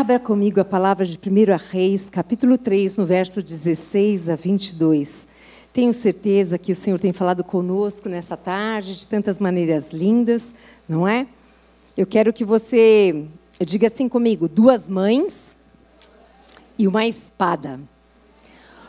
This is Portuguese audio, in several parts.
Abra comigo a palavra de 1 Reis, capítulo 3, no verso 16 a 22. Tenho certeza que o Senhor tem falado conosco nessa tarde de tantas maneiras lindas, não é? Eu quero que você diga assim comigo: duas mães e uma espada.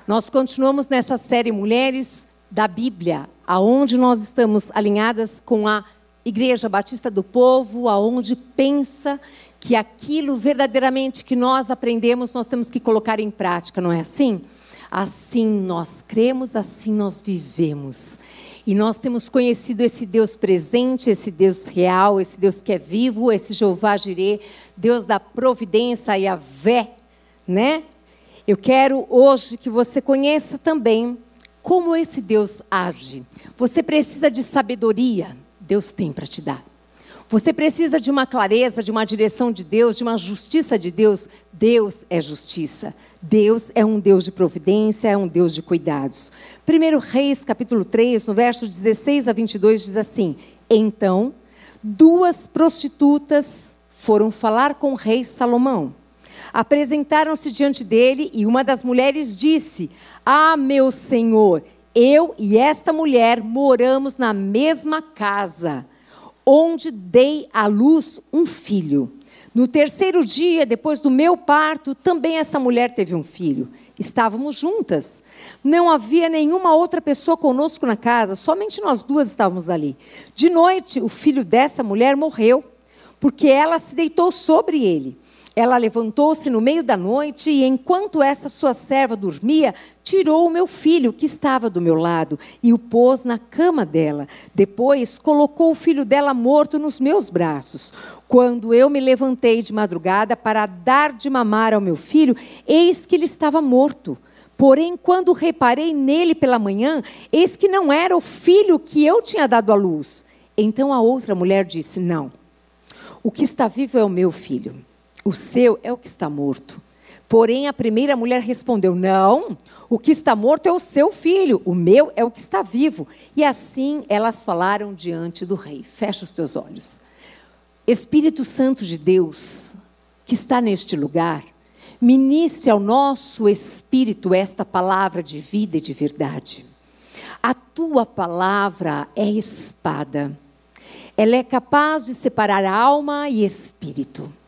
Nós continuamos nessa série Mulheres da Bíblia, aonde nós estamos alinhadas com a Igreja Batista do Povo, aonde pensa que aquilo verdadeiramente que nós aprendemos, nós temos que colocar em prática, não é assim? Assim nós cremos, assim nós vivemos. E nós temos conhecido esse Deus presente, esse Deus real, esse Deus que é vivo, esse Jeová Jireh, Deus da providência e a vé né? Eu quero hoje que você conheça também como esse Deus age. Você precisa de sabedoria, Deus tem para te dar. Você precisa de uma clareza, de uma direção de Deus, de uma justiça de Deus. Deus é justiça. Deus é um Deus de providência, é um Deus de cuidados. 1 Reis, capítulo 3, no verso 16 a 22, diz assim: Então, duas prostitutas foram falar com o rei Salomão Apresentaram-se diante dele e uma das mulheres disse: Ah, meu senhor, eu e esta mulher moramos na mesma casa, onde dei à luz um filho. No terceiro dia, depois do meu parto, também essa mulher teve um filho. Estávamos juntas. Não havia nenhuma outra pessoa conosco na casa, somente nós duas estávamos ali. De noite, o filho dessa mulher morreu, porque ela se deitou sobre ele. Ela levantou-se no meio da noite e, enquanto essa sua serva dormia, tirou o meu filho que estava do meu lado e o pôs na cama dela. Depois colocou o filho dela morto nos meus braços. Quando eu me levantei de madrugada para dar de mamar ao meu filho, eis que ele estava morto. Porém, quando reparei nele pela manhã, eis que não era o filho que eu tinha dado à luz. Então a outra mulher disse: Não, o que está vivo é o meu filho. O seu é o que está morto. Porém, a primeira mulher respondeu: Não, o que está morto é o seu filho, o meu é o que está vivo. E assim elas falaram diante do rei. Fecha os teus olhos. Espírito Santo de Deus, que está neste lugar, ministre ao nosso espírito esta palavra de vida e de verdade. A tua palavra é espada. Ela é capaz de separar alma e espírito.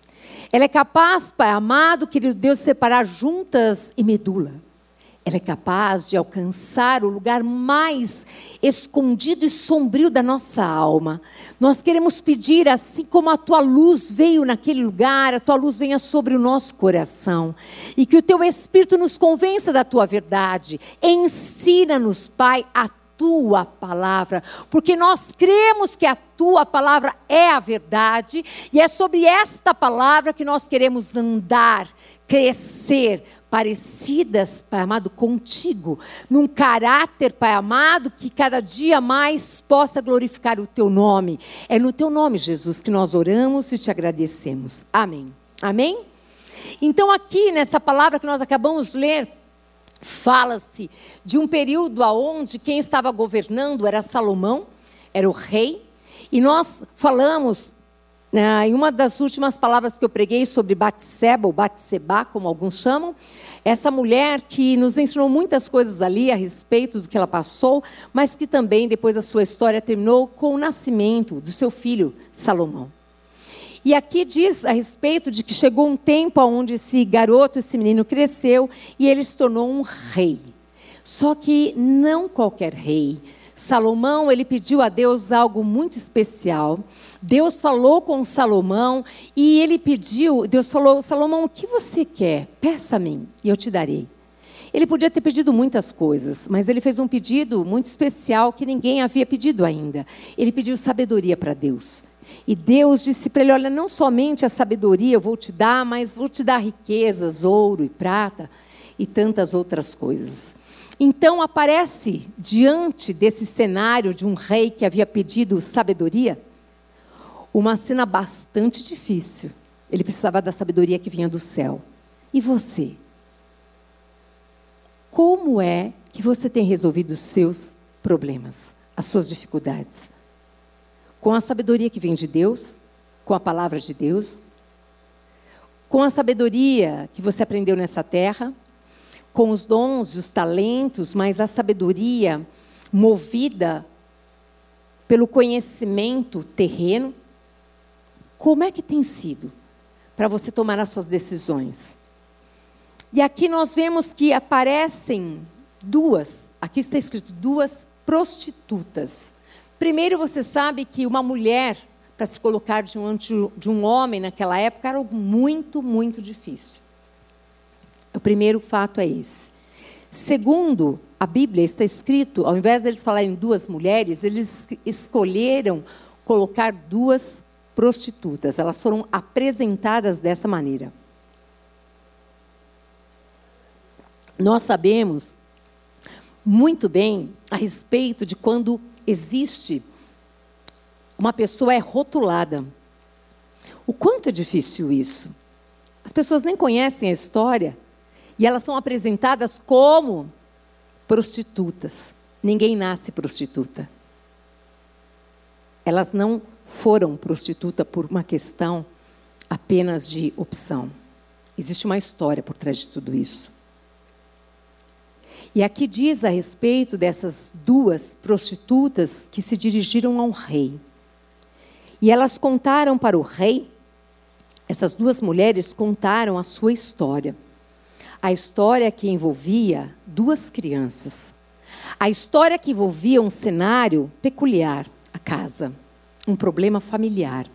Ela é capaz, Pai amado, querido Deus, de separar juntas e medula. Ela é capaz de alcançar o lugar mais escondido e sombrio da nossa alma. Nós queremos pedir, assim como a tua luz veio naquele lugar, a tua luz venha sobre o nosso coração. E que o teu Espírito nos convença da tua verdade. Ensina-nos, Pai, a tua palavra, porque nós cremos que a tua palavra é a verdade e é sobre esta palavra que nós queremos andar, crescer, parecidas, Pai amado, contigo, num caráter, Pai amado, que cada dia mais possa glorificar o teu nome. É no teu nome, Jesus, que nós oramos e te agradecemos. Amém. Amém? Então, aqui nessa palavra que nós acabamos de ler, Fala-se de um período onde quem estava governando era Salomão, era o rei, e nós falamos né, em uma das últimas palavras que eu preguei sobre Batseba, ou Batseba, como alguns chamam, essa mulher que nos ensinou muitas coisas ali a respeito do que ela passou, mas que também depois a sua história terminou com o nascimento do seu filho Salomão. E aqui diz a respeito de que chegou um tempo onde esse garoto, esse menino cresceu e ele se tornou um rei. Só que não qualquer rei. Salomão, ele pediu a Deus algo muito especial. Deus falou com Salomão e ele pediu, Deus falou: "Salomão, o que você quer? Peça a mim e eu te darei". Ele podia ter pedido muitas coisas, mas ele fez um pedido muito especial que ninguém havia pedido ainda. Ele pediu sabedoria para Deus. E Deus disse para ele: Olha, não somente a sabedoria eu vou te dar, mas vou te dar riquezas, ouro e prata e tantas outras coisas. Então aparece diante desse cenário de um rei que havia pedido sabedoria, uma cena bastante difícil. Ele precisava da sabedoria que vinha do céu. E você? Como é que você tem resolvido os seus problemas, as suas dificuldades? Com a sabedoria que vem de Deus, com a palavra de Deus, com a sabedoria que você aprendeu nessa terra, com os dons e os talentos, mas a sabedoria movida pelo conhecimento terreno. Como é que tem sido para você tomar as suas decisões? E aqui nós vemos que aparecem duas, aqui está escrito duas prostitutas. Primeiro, você sabe que uma mulher para se colocar diante de um homem naquela época era muito, muito difícil. O primeiro fato é esse. Segundo, a Bíblia está escrito, ao invés deles falarem duas mulheres, eles escolheram colocar duas prostitutas. Elas foram apresentadas dessa maneira. Nós sabemos muito bem a respeito de quando existe uma pessoa é rotulada. O quanto é difícil isso? As pessoas nem conhecem a história e elas são apresentadas como prostitutas. Ninguém nasce prostituta. Elas não foram prostituta por uma questão apenas de opção. Existe uma história por trás de tudo isso. E aqui diz a respeito dessas duas prostitutas que se dirigiram ao rei. E elas contaram para o rei, essas duas mulheres contaram a sua história. A história que envolvia duas crianças. A história que envolvia um cenário peculiar, a casa, um problema familiar.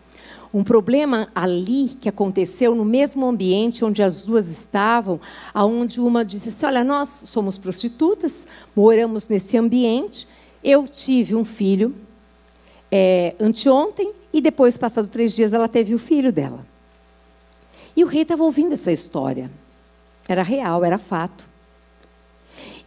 Um problema ali que aconteceu no mesmo ambiente onde as duas estavam, aonde uma disse assim: "Olha, nós somos prostitutas, moramos nesse ambiente. Eu tive um filho é, anteontem e depois, passado três dias, ela teve o filho dela. E o rei estava ouvindo essa história. Era real, era fato.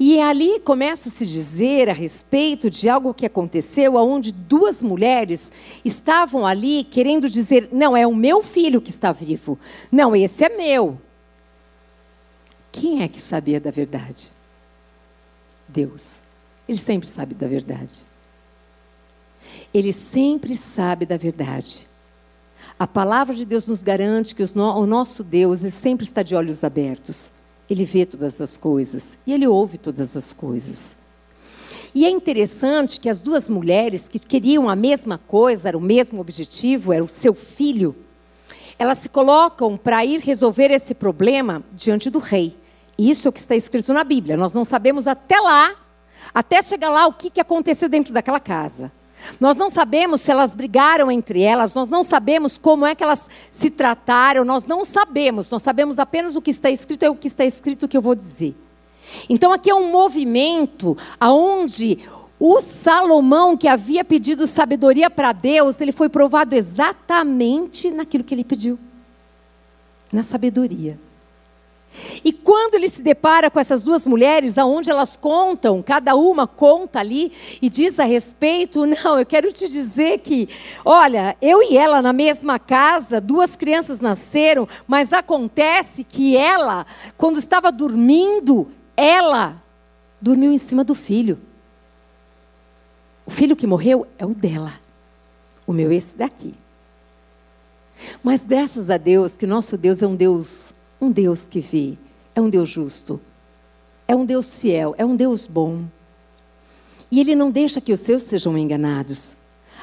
E ali começa a se dizer a respeito de algo que aconteceu, onde duas mulheres estavam ali querendo dizer: não, é o meu filho que está vivo. Não, esse é meu. Quem é que sabia da verdade? Deus. Ele sempre sabe da verdade. Ele sempre sabe da verdade. A palavra de Deus nos garante que o nosso Deus sempre está de olhos abertos. Ele vê todas as coisas e ele ouve todas as coisas. E é interessante que as duas mulheres que queriam a mesma coisa, era o mesmo objetivo, era o seu filho, elas se colocam para ir resolver esse problema diante do rei. Isso é o que está escrito na Bíblia. Nós não sabemos até lá, até chegar lá, o que, que aconteceu dentro daquela casa. Nós não sabemos se elas brigaram entre elas, nós não sabemos como é que elas se trataram, nós não sabemos, nós sabemos apenas o que está escrito, é o que está escrito que eu vou dizer. Então aqui é um movimento aonde o Salomão que havia pedido sabedoria para Deus, ele foi provado exatamente naquilo que ele pediu. Na sabedoria. E quando ele se depara com essas duas mulheres, aonde elas contam, cada uma conta ali e diz a respeito, não, eu quero te dizer que, olha, eu e ela na mesma casa, duas crianças nasceram, mas acontece que ela, quando estava dormindo, ela dormiu em cima do filho. O filho que morreu é o dela. O meu esse daqui. Mas graças a Deus que nosso Deus é um Deus um Deus que vê, é um Deus justo, é um Deus fiel, é um Deus bom. E Ele não deixa que os seus sejam enganados.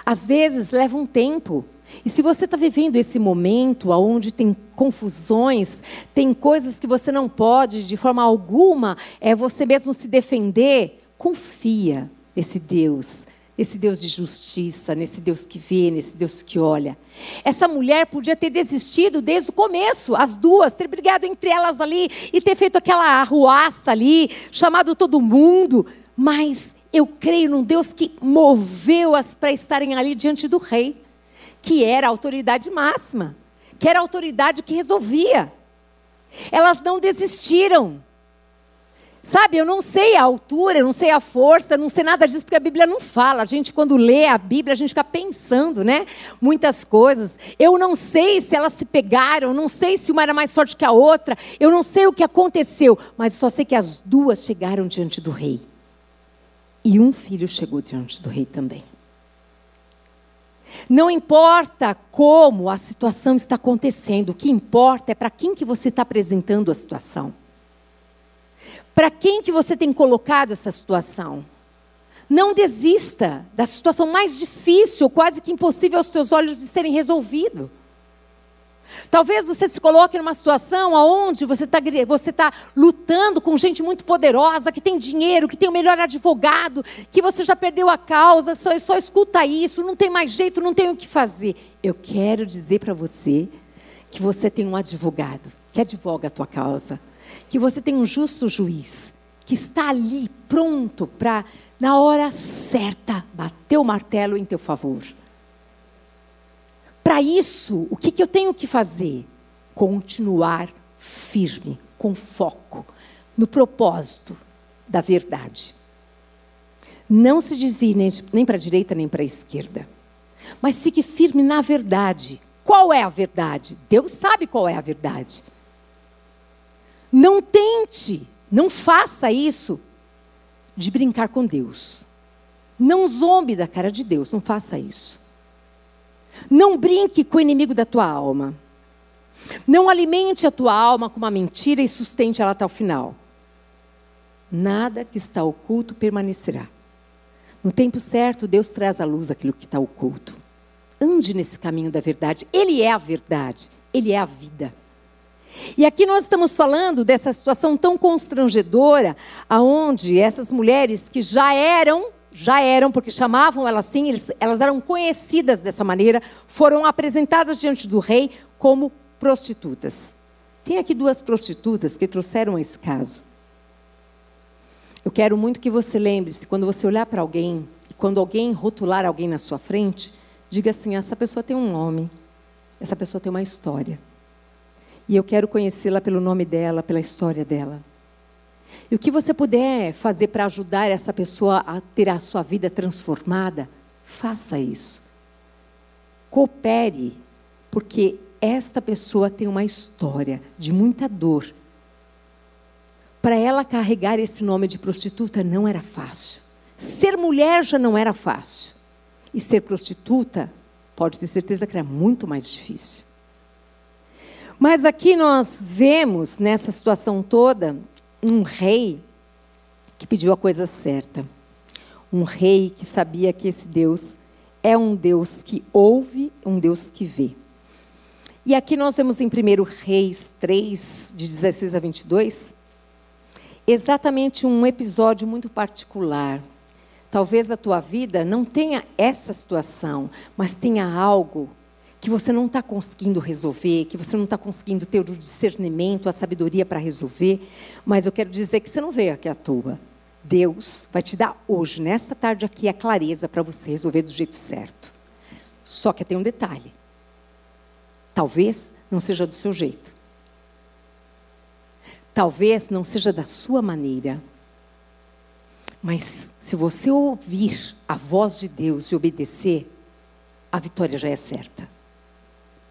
Às vezes leva um tempo. E se você está vivendo esse momento onde tem confusões, tem coisas que você não pode de forma alguma, é você mesmo se defender, confia nesse Deus nesse Deus de justiça, nesse Deus que vê, nesse Deus que olha. Essa mulher podia ter desistido desde o começo, as duas, ter brigado entre elas ali e ter feito aquela arruaça ali, chamado todo mundo, mas eu creio num Deus que moveu-as para estarem ali diante do rei, que era a autoridade máxima, que era a autoridade que resolvia. Elas não desistiram. Sabe, eu não sei a altura, eu não sei a força, não sei nada disso, porque a Bíblia não fala. A gente, quando lê a Bíblia, a gente fica pensando, né? Muitas coisas. Eu não sei se elas se pegaram, não sei se uma era mais forte que a outra, eu não sei o que aconteceu, mas só sei que as duas chegaram diante do rei. E um filho chegou diante do rei também. Não importa como a situação está acontecendo, o que importa é para quem que você está apresentando a situação. Para quem que você tem colocado essa situação? Não desista da situação mais difícil, quase que impossível aos teus olhos de serem resolvido. Talvez você se coloque numa situação onde você está você tá lutando com gente muito poderosa, que tem dinheiro, que tem o melhor advogado, que você já perdeu a causa, só, só escuta isso, não tem mais jeito, não tem o que fazer. Eu quero dizer para você que você tem um advogado que advoga a tua causa, que você tem um justo juiz que está ali pronto para, na hora certa, bater o martelo em teu favor. Para isso, o que, que eu tenho que fazer? Continuar firme, com foco, no propósito da verdade. Não se desvie nem, para a direita nem para a esquerda, mas fique firme na verdade. Qual é a verdade? Deus sabe qual é a verdade. Não tente, não faça isso de brincar com Deus. Não zombe da cara de Deus, não faça isso. Não brinque com o inimigo da tua alma. Não alimente a tua alma com uma mentira e sustente ela até o final. Nada que está oculto permanecerá. No tempo certo, Deus traz à luz aquilo que está oculto. Ande nesse caminho da verdade. Ele é a verdade. Ele é a vida. E aqui nós estamos falando dessa situação tão constrangedora, aonde essas mulheres que já eram já eram, porque chamavam elas assim, elas eram conhecidas dessa maneira, foram apresentadas diante do rei como prostitutas. Tem aqui duas prostitutas que trouxeram esse caso. Eu quero muito que você lembre-se, quando você olhar para alguém, e quando alguém rotular alguém na sua frente, diga assim: essa pessoa tem um nome, essa pessoa tem uma história. E eu quero conhecê-la pelo nome dela, pela história dela. E o que você puder fazer para ajudar essa pessoa a ter a sua vida transformada, faça isso. Coopere, porque esta pessoa tem uma história de muita dor. Para ela carregar esse nome de prostituta não era fácil. Ser mulher já não era fácil. E ser prostituta, pode ter certeza que era muito mais difícil. Mas aqui nós vemos, nessa situação toda, um rei que pediu a coisa certa. Um rei que sabia que esse Deus é um Deus que ouve, um Deus que vê. E aqui nós vemos em 1 Reis 3, de 16 a 22, exatamente um episódio muito particular. Talvez a tua vida não tenha essa situação, mas tenha algo que você não está conseguindo resolver, que você não está conseguindo ter o discernimento, a sabedoria para resolver, mas eu quero dizer que você não veio aqui à toa. Deus vai te dar hoje, nesta tarde aqui, a clareza para você resolver do jeito certo. Só que tem um detalhe. Talvez não seja do seu jeito. Talvez não seja da sua maneira. Mas se você ouvir a voz de Deus e obedecer, a vitória já é certa.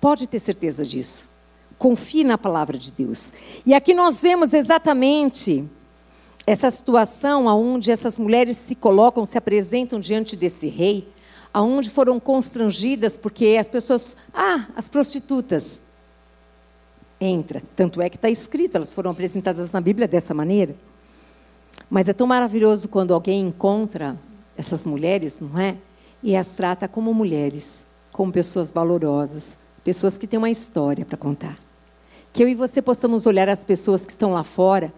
Pode ter certeza disso. Confie na palavra de Deus. E aqui nós vemos exatamente essa situação onde essas mulheres se colocam, se apresentam diante desse rei, aonde foram constrangidas porque as pessoas, ah, as prostitutas. Entra. Tanto é que está escrito, elas foram apresentadas na Bíblia dessa maneira. Mas é tão maravilhoso quando alguém encontra essas mulheres, não é? E as trata como mulheres, como pessoas valorosas, pessoas que têm uma história para contar. Que eu e você possamos olhar as pessoas que estão lá fora,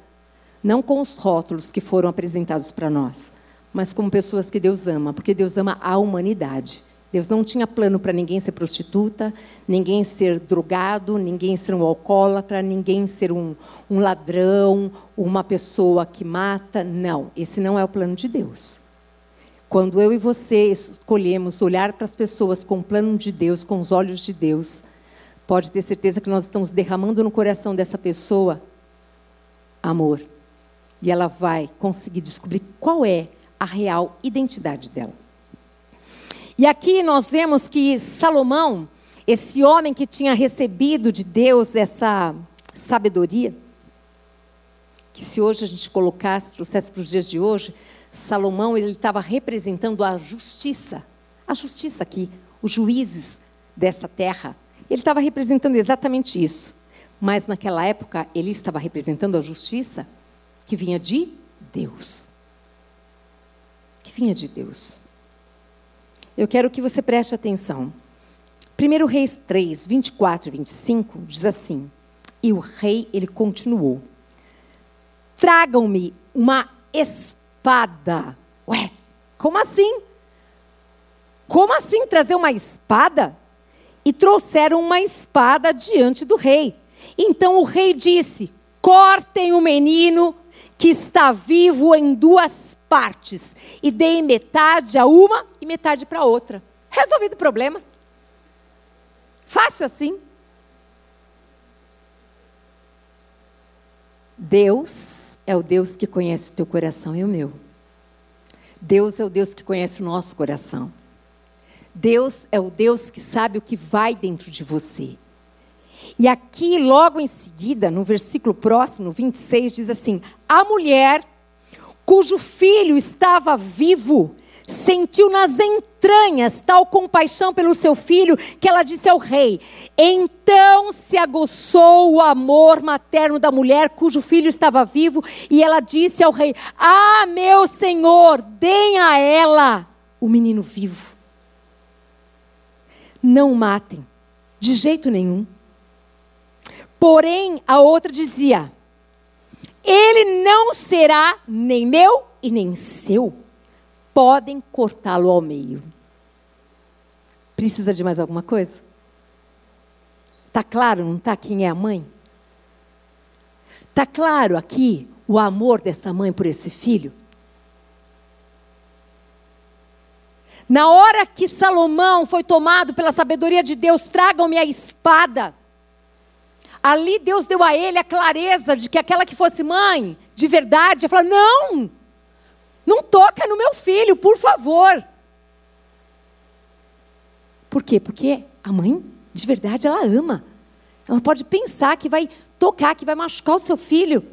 não com os rótulos que foram apresentados para nós, mas como pessoas que Deus ama, porque Deus ama a humanidade. Deus não tinha plano para ninguém ser prostituta, ninguém ser drogado, ninguém ser um alcoólatra, ninguém ser um, um ladrão, uma pessoa que mata. Não, esse não é o plano de Deus. Quando eu e você escolhemos olhar para as pessoas com o plano de Deus, com os olhos de Deus, pode ter certeza que nós estamos derramando no coração dessa pessoa amor. E ela vai conseguir descobrir qual é a real identidade dela. E aqui nós vemos que Salomão, esse homem que tinha recebido de Deus essa sabedoria, que se hoje a gente colocasse, trouxesse para os dias de hoje, Salomão ele estava representando a justiça. A justiça aqui, os juízes dessa terra. Ele estava representando exatamente isso. Mas naquela época, ele estava representando a justiça que vinha de Deus. Que vinha de Deus. Eu quero que você preste atenção. 1 Reis 3, 24 e 25 diz assim: E o rei, ele continuou: Tragam-me uma espada. Ué, como assim? Como assim trazer uma espada? E trouxeram uma espada diante do rei. Então o rei disse: Cortem o menino que está vivo em duas partes e deem metade a uma e metade para outra. Resolvido o problema. Fácil assim. Deus é o Deus que conhece o teu coração e o meu. Deus é o Deus que conhece o nosso coração. Deus é o Deus que sabe o que vai dentro de você. E aqui, logo em seguida, no versículo próximo, 26, diz assim: A mulher cujo filho estava vivo sentiu nas entranhas tal compaixão pelo seu filho que ela disse ao rei: Então se aguçou o amor materno da mulher cujo filho estava vivo, e ela disse ao rei: Ah, meu senhor, deem a ela o menino vivo. Não matem, de jeito nenhum. Porém, a outra dizia: Ele não será nem meu e nem seu. Podem cortá-lo ao meio. Precisa de mais alguma coisa? Tá claro, não tá quem é a mãe? Tá claro aqui o amor dessa mãe por esse filho? Na hora que Salomão foi tomado pela sabedoria de Deus, tragam-me a espada. Ali Deus deu a ele a clareza de que aquela que fosse mãe, de verdade, ia falar: não, não toca no meu filho, por favor. Por quê? Porque a mãe, de verdade, ela ama. Ela pode pensar que vai tocar, que vai machucar o seu filho.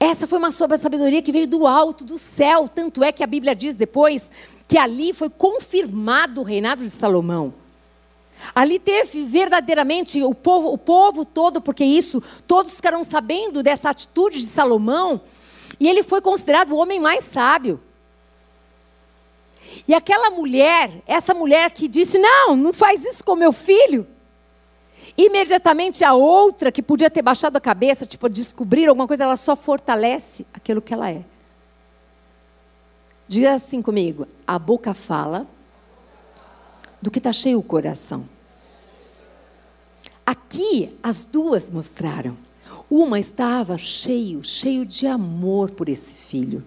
Essa foi uma sabedoria que veio do alto, do céu. Tanto é que a Bíblia diz depois que ali foi confirmado o reinado de Salomão. Ali teve verdadeiramente o povo, o povo todo, porque isso, todos ficaram sabendo dessa atitude de Salomão, e ele foi considerado o homem mais sábio. E aquela mulher, essa mulher que disse: Não, não faz isso com meu filho. Imediatamente a outra, que podia ter baixado a cabeça, tipo, descobrir alguma coisa, ela só fortalece aquilo que ela é. Diga assim comigo: a boca fala do que está cheio o coração. Aqui as duas mostraram. Uma estava cheio, cheio de amor por esse filho.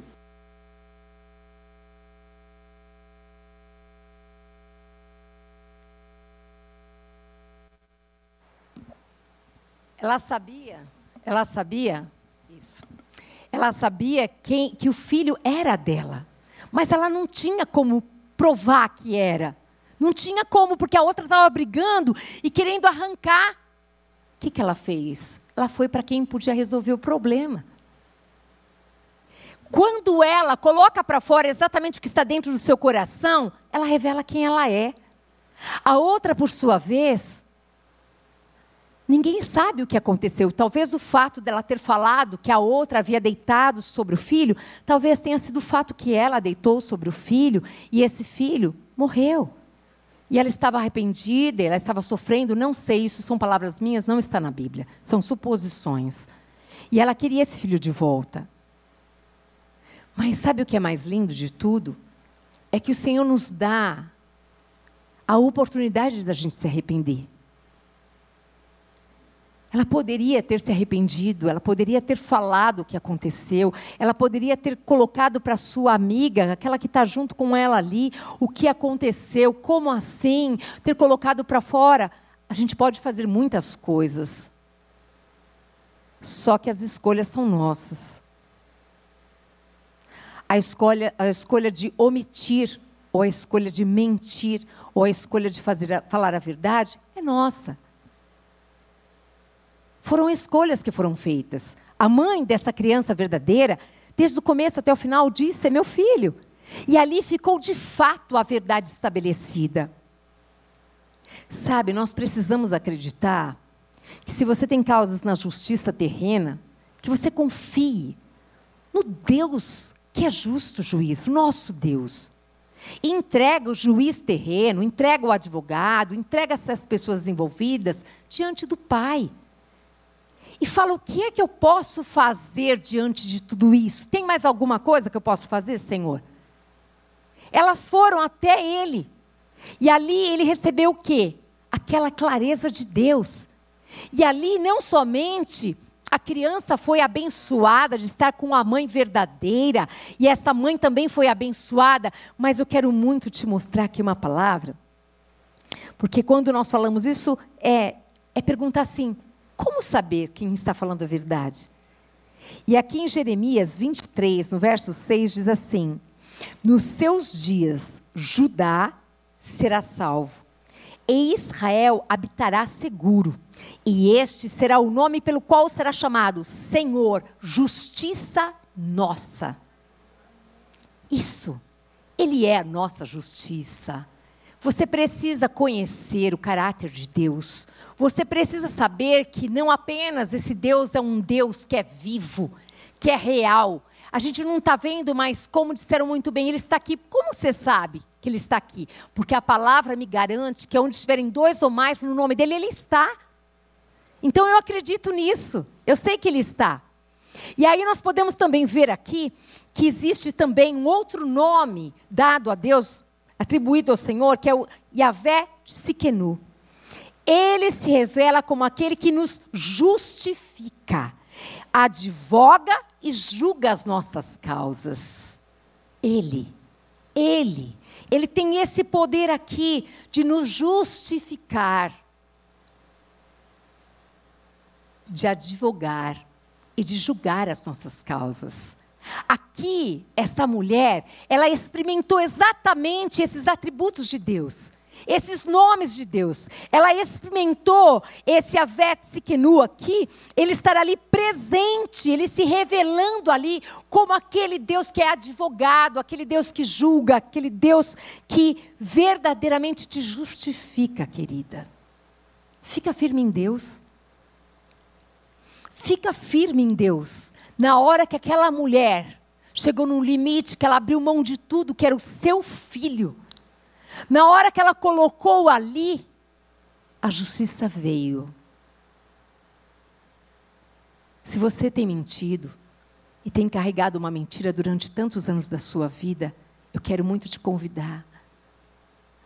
Ela sabia, ela sabia isso. Ela sabia quem, que o filho era dela, mas ela não tinha como provar que era. Não tinha como, porque a outra estava brigando e querendo arrancar. O que, que ela fez? Ela foi para quem podia resolver o problema. Quando ela coloca para fora exatamente o que está dentro do seu coração, ela revela quem ela é. A outra, por sua vez, ninguém sabe o que aconteceu. Talvez o fato dela ter falado que a outra havia deitado sobre o filho, talvez tenha sido o fato que ela deitou sobre o filho e esse filho morreu. E ela estava arrependida, ela estava sofrendo, não sei, isso são palavras minhas, não está na Bíblia, são suposições. E ela queria esse filho de volta. Mas sabe o que é mais lindo de tudo? É que o Senhor nos dá a oportunidade da gente se arrepender. Ela poderia ter se arrependido, ela poderia ter falado o que aconteceu, ela poderia ter colocado para sua amiga, aquela que está junto com ela ali, o que aconteceu, como assim, ter colocado para fora. A gente pode fazer muitas coisas, só que as escolhas são nossas. A escolha, a escolha de omitir, ou a escolha de mentir, ou a escolha de fazer, falar a verdade é nossa. Foram escolhas que foram feitas. A mãe dessa criança verdadeira, desde o começo até o final, disse: é meu filho. E ali ficou de fato a verdade estabelecida. Sabe, nós precisamos acreditar que se você tem causas na justiça terrena, que você confie no Deus que é justo juiz, nosso Deus. E entrega o juiz terreno, entrega o advogado, entrega essas pessoas envolvidas diante do Pai. E fala: o que é que eu posso fazer diante de tudo isso? Tem mais alguma coisa que eu posso fazer, Senhor? Elas foram até ele. E ali ele recebeu o quê? Aquela clareza de Deus. E ali não somente a criança foi abençoada de estar com a mãe verdadeira, e essa mãe também foi abençoada, mas eu quero muito te mostrar aqui uma palavra, porque quando nós falamos isso, é, é perguntar assim: como saber quem está falando a verdade? E aqui em Jeremias 23, no verso 6, diz assim: Nos seus dias, Judá será salvo, e Israel habitará seguro. E este será o nome pelo qual será chamado Senhor, justiça nossa. Isso, Ele é a nossa justiça. Você precisa conhecer o caráter de Deus. Você precisa saber que não apenas esse Deus é um Deus que é vivo, que é real. A gente não está vendo, mas como disseram muito bem, Ele está aqui. Como você sabe? que Ele está aqui. Porque a palavra me garante que onde estiverem dois ou mais no nome dEle, Ele está. Então eu acredito nisso. Eu sei que Ele está. E aí nós podemos também ver aqui que existe também um outro nome dado a Deus, atribuído ao Senhor, que é o Yahvé Siquenu. Ele se revela como aquele que nos justifica, advoga e julga as nossas causas. Ele, ele ele tem esse poder aqui de nos justificar, de advogar e de julgar as nossas causas. Aqui, essa mulher, ela experimentou exatamente esses atributos de Deus esses nomes de Deus. Ela experimentou esse Avet Sikenu aqui, ele estará ali presente, ele se revelando ali como aquele Deus que é advogado, aquele Deus que julga, aquele Deus que verdadeiramente te justifica, querida. Fica firme em Deus. Fica firme em Deus. Na hora que aquela mulher chegou no limite, que ela abriu mão de tudo, que era o seu filho na hora que ela colocou ali, a justiça veio. Se você tem mentido e tem carregado uma mentira durante tantos anos da sua vida, eu quero muito te convidar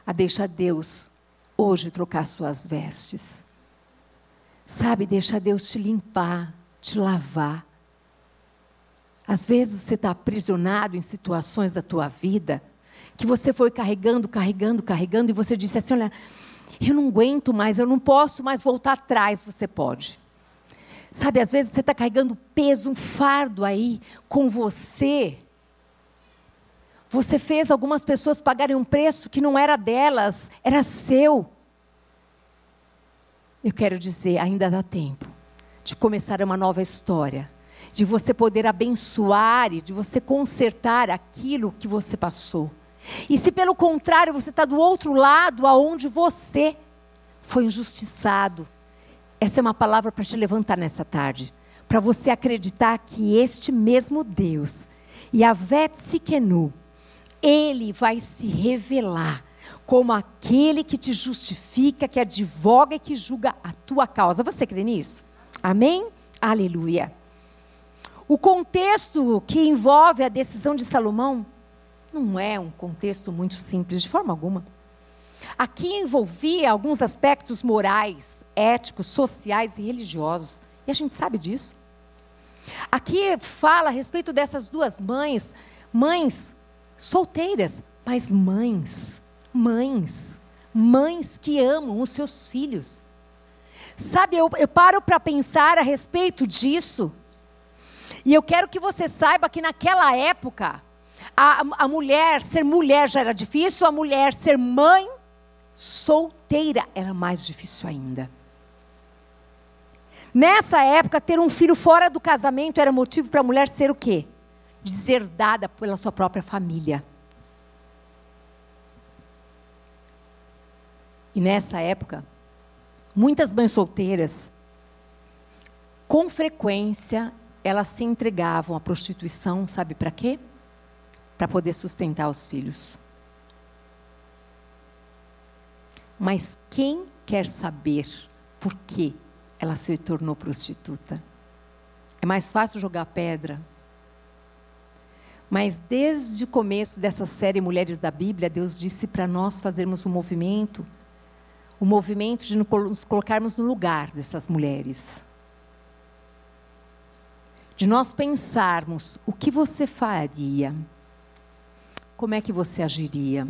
a deixar Deus hoje trocar suas vestes. Sabe, deixa Deus te limpar, te lavar. Às vezes você está aprisionado em situações da tua vida que você foi carregando, carregando, carregando, e você disse assim: olha, eu não aguento mais, eu não posso mais voltar atrás, você pode. Sabe, às vezes você está carregando peso, um fardo aí com você. Você fez algumas pessoas pagarem um preço que não era delas, era seu. Eu quero dizer, ainda dá tempo de começar uma nova história, de você poder abençoar e de você consertar aquilo que você passou. E se pelo contrário você está do outro lado, aonde você foi injustiçado, essa é uma palavra para te levantar nessa tarde, para você acreditar que este mesmo Deus, Yavet Sikenu, ele vai se revelar como aquele que te justifica, que advoga e que julga a tua causa. Você crê nisso? Amém? Aleluia. O contexto que envolve a decisão de Salomão não é um contexto muito simples, de forma alguma. Aqui envolvia alguns aspectos morais, éticos, sociais e religiosos. E a gente sabe disso. Aqui fala a respeito dessas duas mães, mães solteiras, mas mães, mães, mães que amam os seus filhos. Sabe, eu, eu paro para pensar a respeito disso. E eu quero que você saiba que naquela época, a, a mulher, ser mulher já era difícil, a mulher ser mãe solteira era mais difícil ainda. Nessa época, ter um filho fora do casamento era motivo para a mulher ser o quê? Deserdada pela sua própria família. E nessa época, muitas mães solteiras, com frequência, elas se entregavam à prostituição, sabe para quê? Para poder sustentar os filhos. Mas quem quer saber por que ela se tornou prostituta? É mais fácil jogar pedra. Mas desde o começo dessa série Mulheres da Bíblia, Deus disse para nós fazermos um movimento, o movimento de nos colocarmos no lugar dessas mulheres. De nós pensarmos o que você faria, como é que você agiria,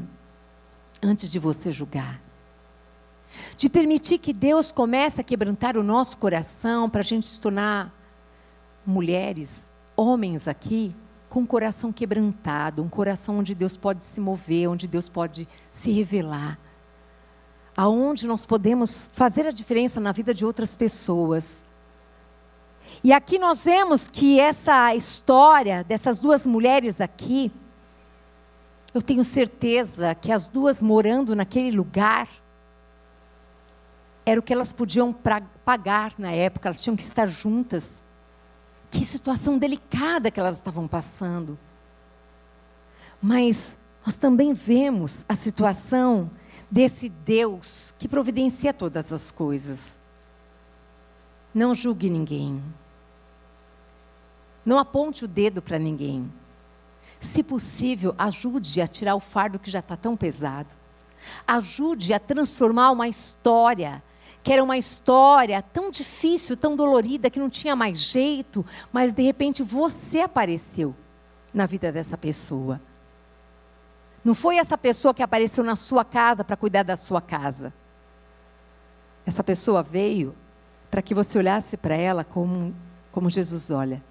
antes de você julgar de permitir que Deus comece a quebrantar o nosso coração para a gente se tornar mulheres, homens aqui, com um coração quebrantado, um coração onde Deus pode se mover, onde Deus pode se revelar, aonde nós podemos fazer a diferença na vida de outras pessoas. E aqui nós vemos que essa história dessas duas mulheres aqui, eu tenho certeza que as duas morando naquele lugar, era o que elas podiam pagar na época, elas tinham que estar juntas. Que situação delicada que elas estavam passando. Mas nós também vemos a situação desse Deus que providencia todas as coisas. Não julgue ninguém. Não aponte o dedo para ninguém. Se possível, ajude a tirar o fardo que já está tão pesado. Ajude a transformar uma história que era uma história tão difícil, tão dolorida, que não tinha mais jeito, mas de repente você apareceu na vida dessa pessoa. Não foi essa pessoa que apareceu na sua casa para cuidar da sua casa. Essa pessoa veio para que você olhasse para ela como, como Jesus olha.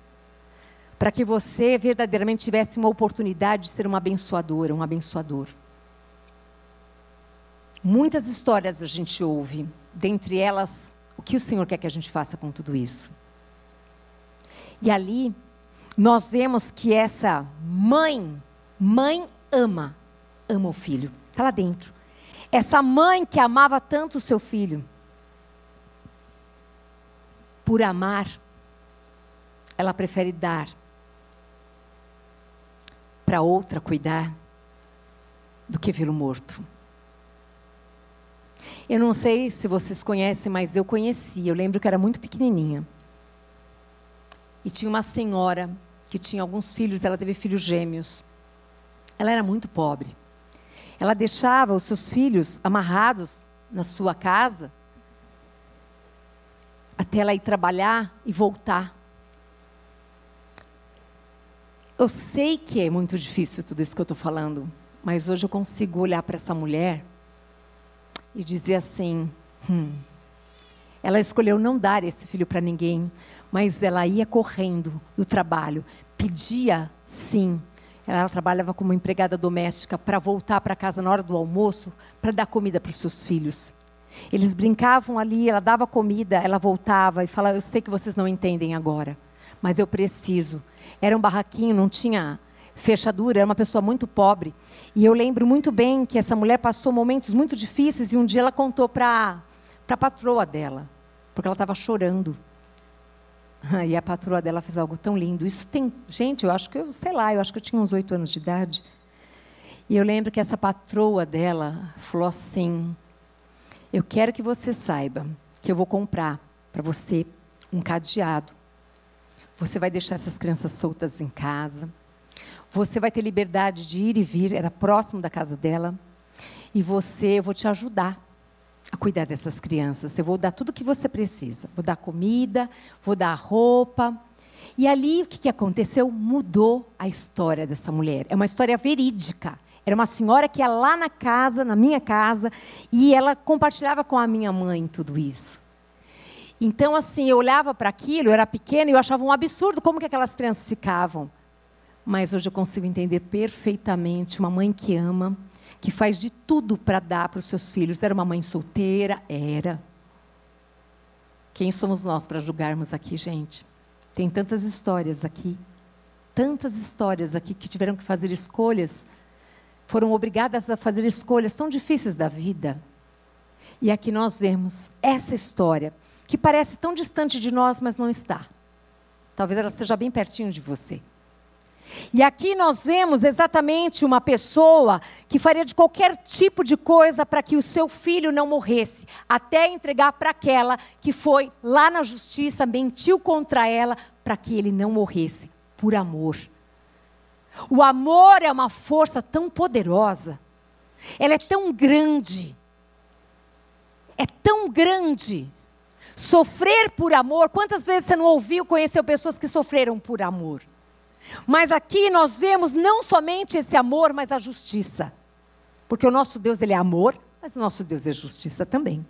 Para que você verdadeiramente tivesse uma oportunidade de ser uma abençoadora, um abençoador. Muitas histórias a gente ouve dentre elas, o que o Senhor quer que a gente faça com tudo isso. E ali, nós vemos que essa mãe, mãe ama, ama o filho. Está lá dentro. Essa mãe que amava tanto o seu filho, por amar, ela prefere dar para outra cuidar do que vê-lo morto. Eu não sei se vocês conhecem, mas eu conheci. Eu lembro que era muito pequenininha. E tinha uma senhora que tinha alguns filhos, ela teve filhos gêmeos. Ela era muito pobre. Ela deixava os seus filhos amarrados na sua casa até ela ir trabalhar e voltar. Eu sei que é muito difícil tudo isso que eu estou falando, mas hoje eu consigo olhar para essa mulher e dizer assim: hum, ela escolheu não dar esse filho para ninguém, mas ela ia correndo do trabalho, pedia sim. Ela trabalhava como empregada doméstica para voltar para casa na hora do almoço para dar comida para os seus filhos. Eles brincavam ali, ela dava comida, ela voltava e falava: Eu sei que vocês não entendem agora, mas eu preciso. Era um barraquinho, não tinha fechadura, era uma pessoa muito pobre. E eu lembro muito bem que essa mulher passou momentos muito difíceis e um dia ela contou para a patroa dela, porque ela estava chorando. E a patroa dela fez algo tão lindo. Isso tem, gente, eu acho que eu, sei lá, eu acho que eu tinha uns oito anos de idade. E eu lembro que essa patroa dela falou assim: Eu quero que você saiba que eu vou comprar para você um cadeado. Você vai deixar essas crianças soltas em casa. Você vai ter liberdade de ir e vir, era próximo da casa dela. E você, eu vou te ajudar a cuidar dessas crianças. Eu vou dar tudo o que você precisa. Vou dar comida, vou dar roupa. E ali o que, aconteceu? Mudou a história dessa mulher. É uma história verídica. Era uma senhora que ia lá na casa, na minha casa, e ela compartilhava com a minha mãe tudo isso. Então, assim, eu olhava para aquilo, eu era pequena e eu achava um absurdo como que aquelas crianças ficavam. Mas hoje eu consigo entender perfeitamente uma mãe que ama, que faz de tudo para dar para os seus filhos. Era uma mãe solteira? Era. Quem somos nós para julgarmos aqui, gente? Tem tantas histórias aqui, tantas histórias aqui que tiveram que fazer escolhas, foram obrigadas a fazer escolhas tão difíceis da vida. E aqui nós vemos essa história, que parece tão distante de nós, mas não está. Talvez ela esteja bem pertinho de você. E aqui nós vemos exatamente uma pessoa que faria de qualquer tipo de coisa para que o seu filho não morresse, até entregar para aquela que foi lá na justiça, mentiu contra ela para que ele não morresse, por amor. O amor é uma força tão poderosa, ela é tão grande, é tão grande. Sofrer por amor, quantas vezes você não ouviu, conheceu pessoas que sofreram por amor? Mas aqui nós vemos não somente esse amor, mas a justiça. Porque o nosso Deus ele é amor, mas o nosso Deus é justiça também.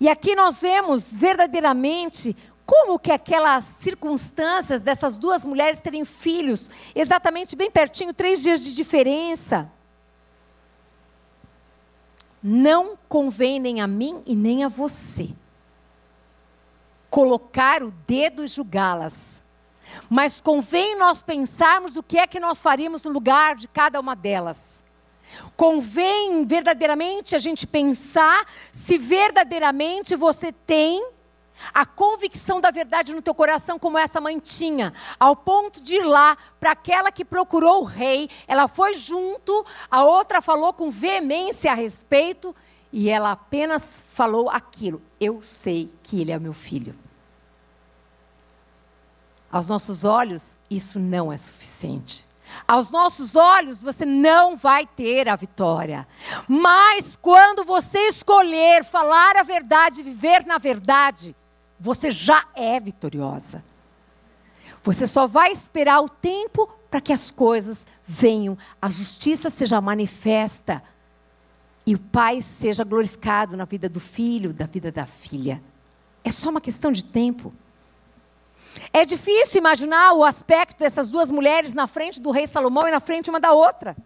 E aqui nós vemos verdadeiramente como que aquelas circunstâncias dessas duas mulheres terem filhos, exatamente bem pertinho, três dias de diferença. Não convém nem a mim e nem a você colocar o dedo e julgá-las mas convém nós pensarmos o que é que nós faríamos no lugar de cada uma delas. Convém verdadeiramente a gente pensar se verdadeiramente você tem a convicção da verdade no teu coração, como essa mãe tinha, ao ponto de ir lá para aquela que procurou o rei, ela foi junto, a outra falou com veemência a respeito, e ela apenas falou aquilo: Eu sei que ele é meu filho. Aos nossos olhos, isso não é suficiente. Aos nossos olhos, você não vai ter a vitória. Mas quando você escolher falar a verdade, viver na verdade, você já é vitoriosa. Você só vai esperar o tempo para que as coisas venham, a justiça seja manifesta e o pai seja glorificado na vida do filho, da vida da filha. É só uma questão de tempo. É difícil imaginar o aspecto dessas duas mulheres na frente do rei Salomão e na frente uma da outra.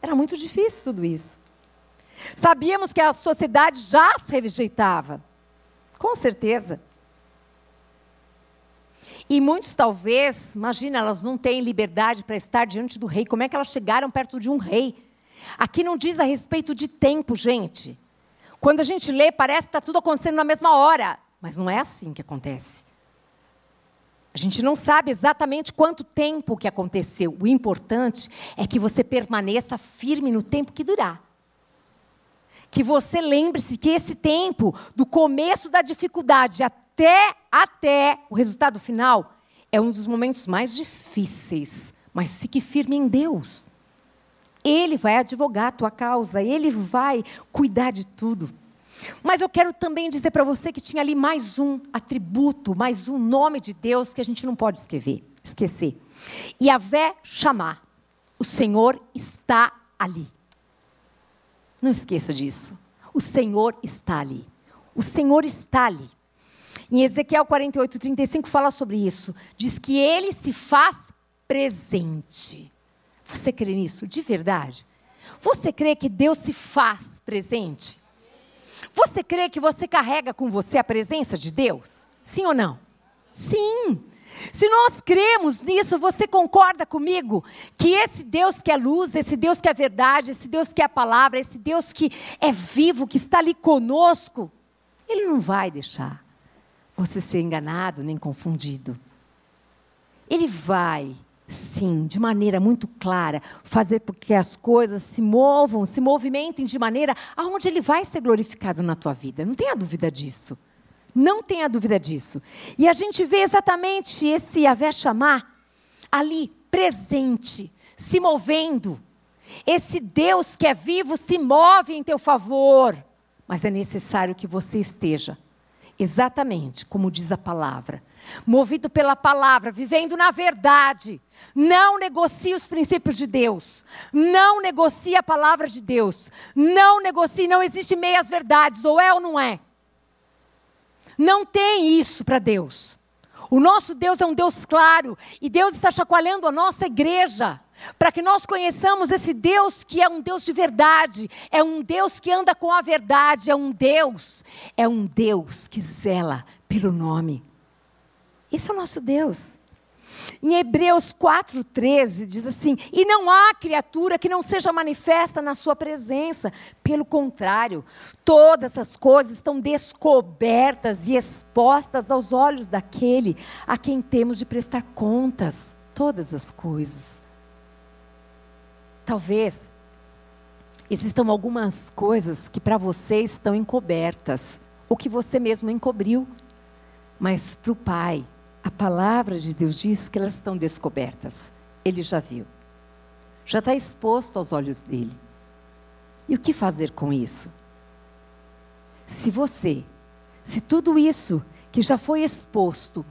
Era muito difícil tudo isso. Sabíamos que a sociedade já se rejeitava. Com certeza. E muitos talvez, imagina, elas não têm liberdade para estar diante do rei. Como é que elas chegaram perto de um rei? Aqui não diz a respeito de tempo, gente. Quando a gente lê, parece que está tudo acontecendo na mesma hora. Mas não é assim que acontece. A gente não sabe exatamente quanto tempo que aconteceu. O importante é que você permaneça firme no tempo que durar. Que você lembre-se que esse tempo, do começo da dificuldade até, até o resultado final, é um dos momentos mais difíceis. Mas fique firme em Deus. Ele vai advogar a tua causa, ele vai cuidar de tudo. Mas eu quero também dizer para você que tinha ali mais um atributo, mais um nome de Deus que a gente não pode escrever, esquecer. Vé chamar. O Senhor está ali. Não esqueça disso. O Senhor está ali. O Senhor está ali. Em Ezequiel 48, 35 fala sobre isso. Diz que ele se faz presente. Você crê nisso de verdade? Você crê que Deus se faz presente? Você crê que você carrega com você a presença de Deus? Sim ou não? Sim. Se nós cremos nisso, você concorda comigo que esse Deus que é luz, esse Deus que é verdade, esse Deus que é a palavra, esse Deus que é vivo, que está ali conosco, Ele não vai deixar você ser enganado nem confundido. Ele vai sim, de maneira muito clara, fazer com que as coisas se movam, se movimentem de maneira aonde ele vai ser glorificado na tua vida. Não tenha dúvida disso. Não tenha dúvida disso. E a gente vê exatamente esse Yahvé chamar ali, presente, se movendo. Esse Deus que é vivo se move em teu favor. Mas é necessário que você esteja exatamente como diz a palavra, movido pela palavra, vivendo na verdade. Não negocie os princípios de Deus. Não negocie a palavra de Deus. Não negocie, não existe meias verdades, ou é ou não é. Não tem isso para Deus. O nosso Deus é um Deus claro e Deus está chacoalhando a nossa igreja para que nós conheçamos esse Deus que é um Deus de verdade, é um Deus que anda com a verdade, é um Deus, é um Deus que zela pelo nome. Esse é o nosso Deus. Em Hebreus 4,13 diz assim: E não há criatura que não seja manifesta na sua presença. Pelo contrário, todas as coisas estão descobertas e expostas aos olhos daquele a quem temos de prestar contas. Todas as coisas. Talvez existam algumas coisas que para você estão encobertas, ou que você mesmo encobriu, mas para o Pai, a palavra de Deus diz que elas estão descobertas. Ele já viu. Já está exposto aos olhos dele. E o que fazer com isso? Se você, se tudo isso que já foi exposto,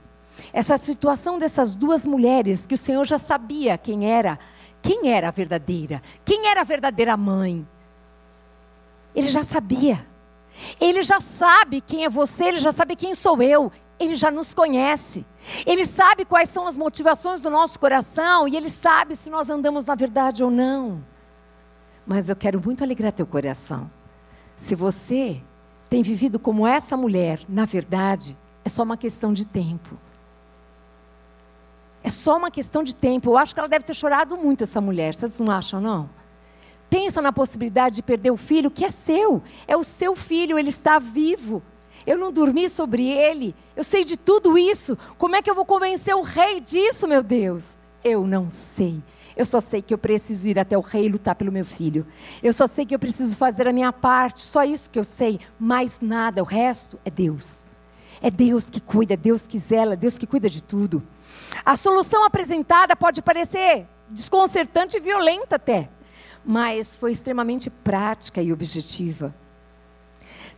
essa situação dessas duas mulheres que o Senhor já sabia quem era, quem era a verdadeira, quem era a verdadeira mãe, ele já sabia. Ele já sabe quem é você, ele já sabe quem sou eu, ele já nos conhece. Ele sabe quais são as motivações do nosso coração e ele sabe se nós andamos na verdade ou não. Mas eu quero muito alegrar teu coração. Se você tem vivido como essa mulher, na verdade, é só uma questão de tempo. É só uma questão de tempo. Eu acho que ela deve ter chorado muito, essa mulher. Vocês não acham, não? Pensa na possibilidade de perder o filho que é seu. É o seu filho, ele está vivo. Eu não dormi sobre ele. Eu sei de tudo isso. Como é que eu vou convencer o rei disso, meu Deus? Eu não sei. Eu só sei que eu preciso ir até o rei e lutar pelo meu filho. Eu só sei que eu preciso fazer a minha parte. Só isso que eu sei. Mais nada. O resto é Deus. É Deus que cuida, é Deus que zela, é Deus que cuida de tudo. A solução apresentada pode parecer desconcertante e violenta até, mas foi extremamente prática e objetiva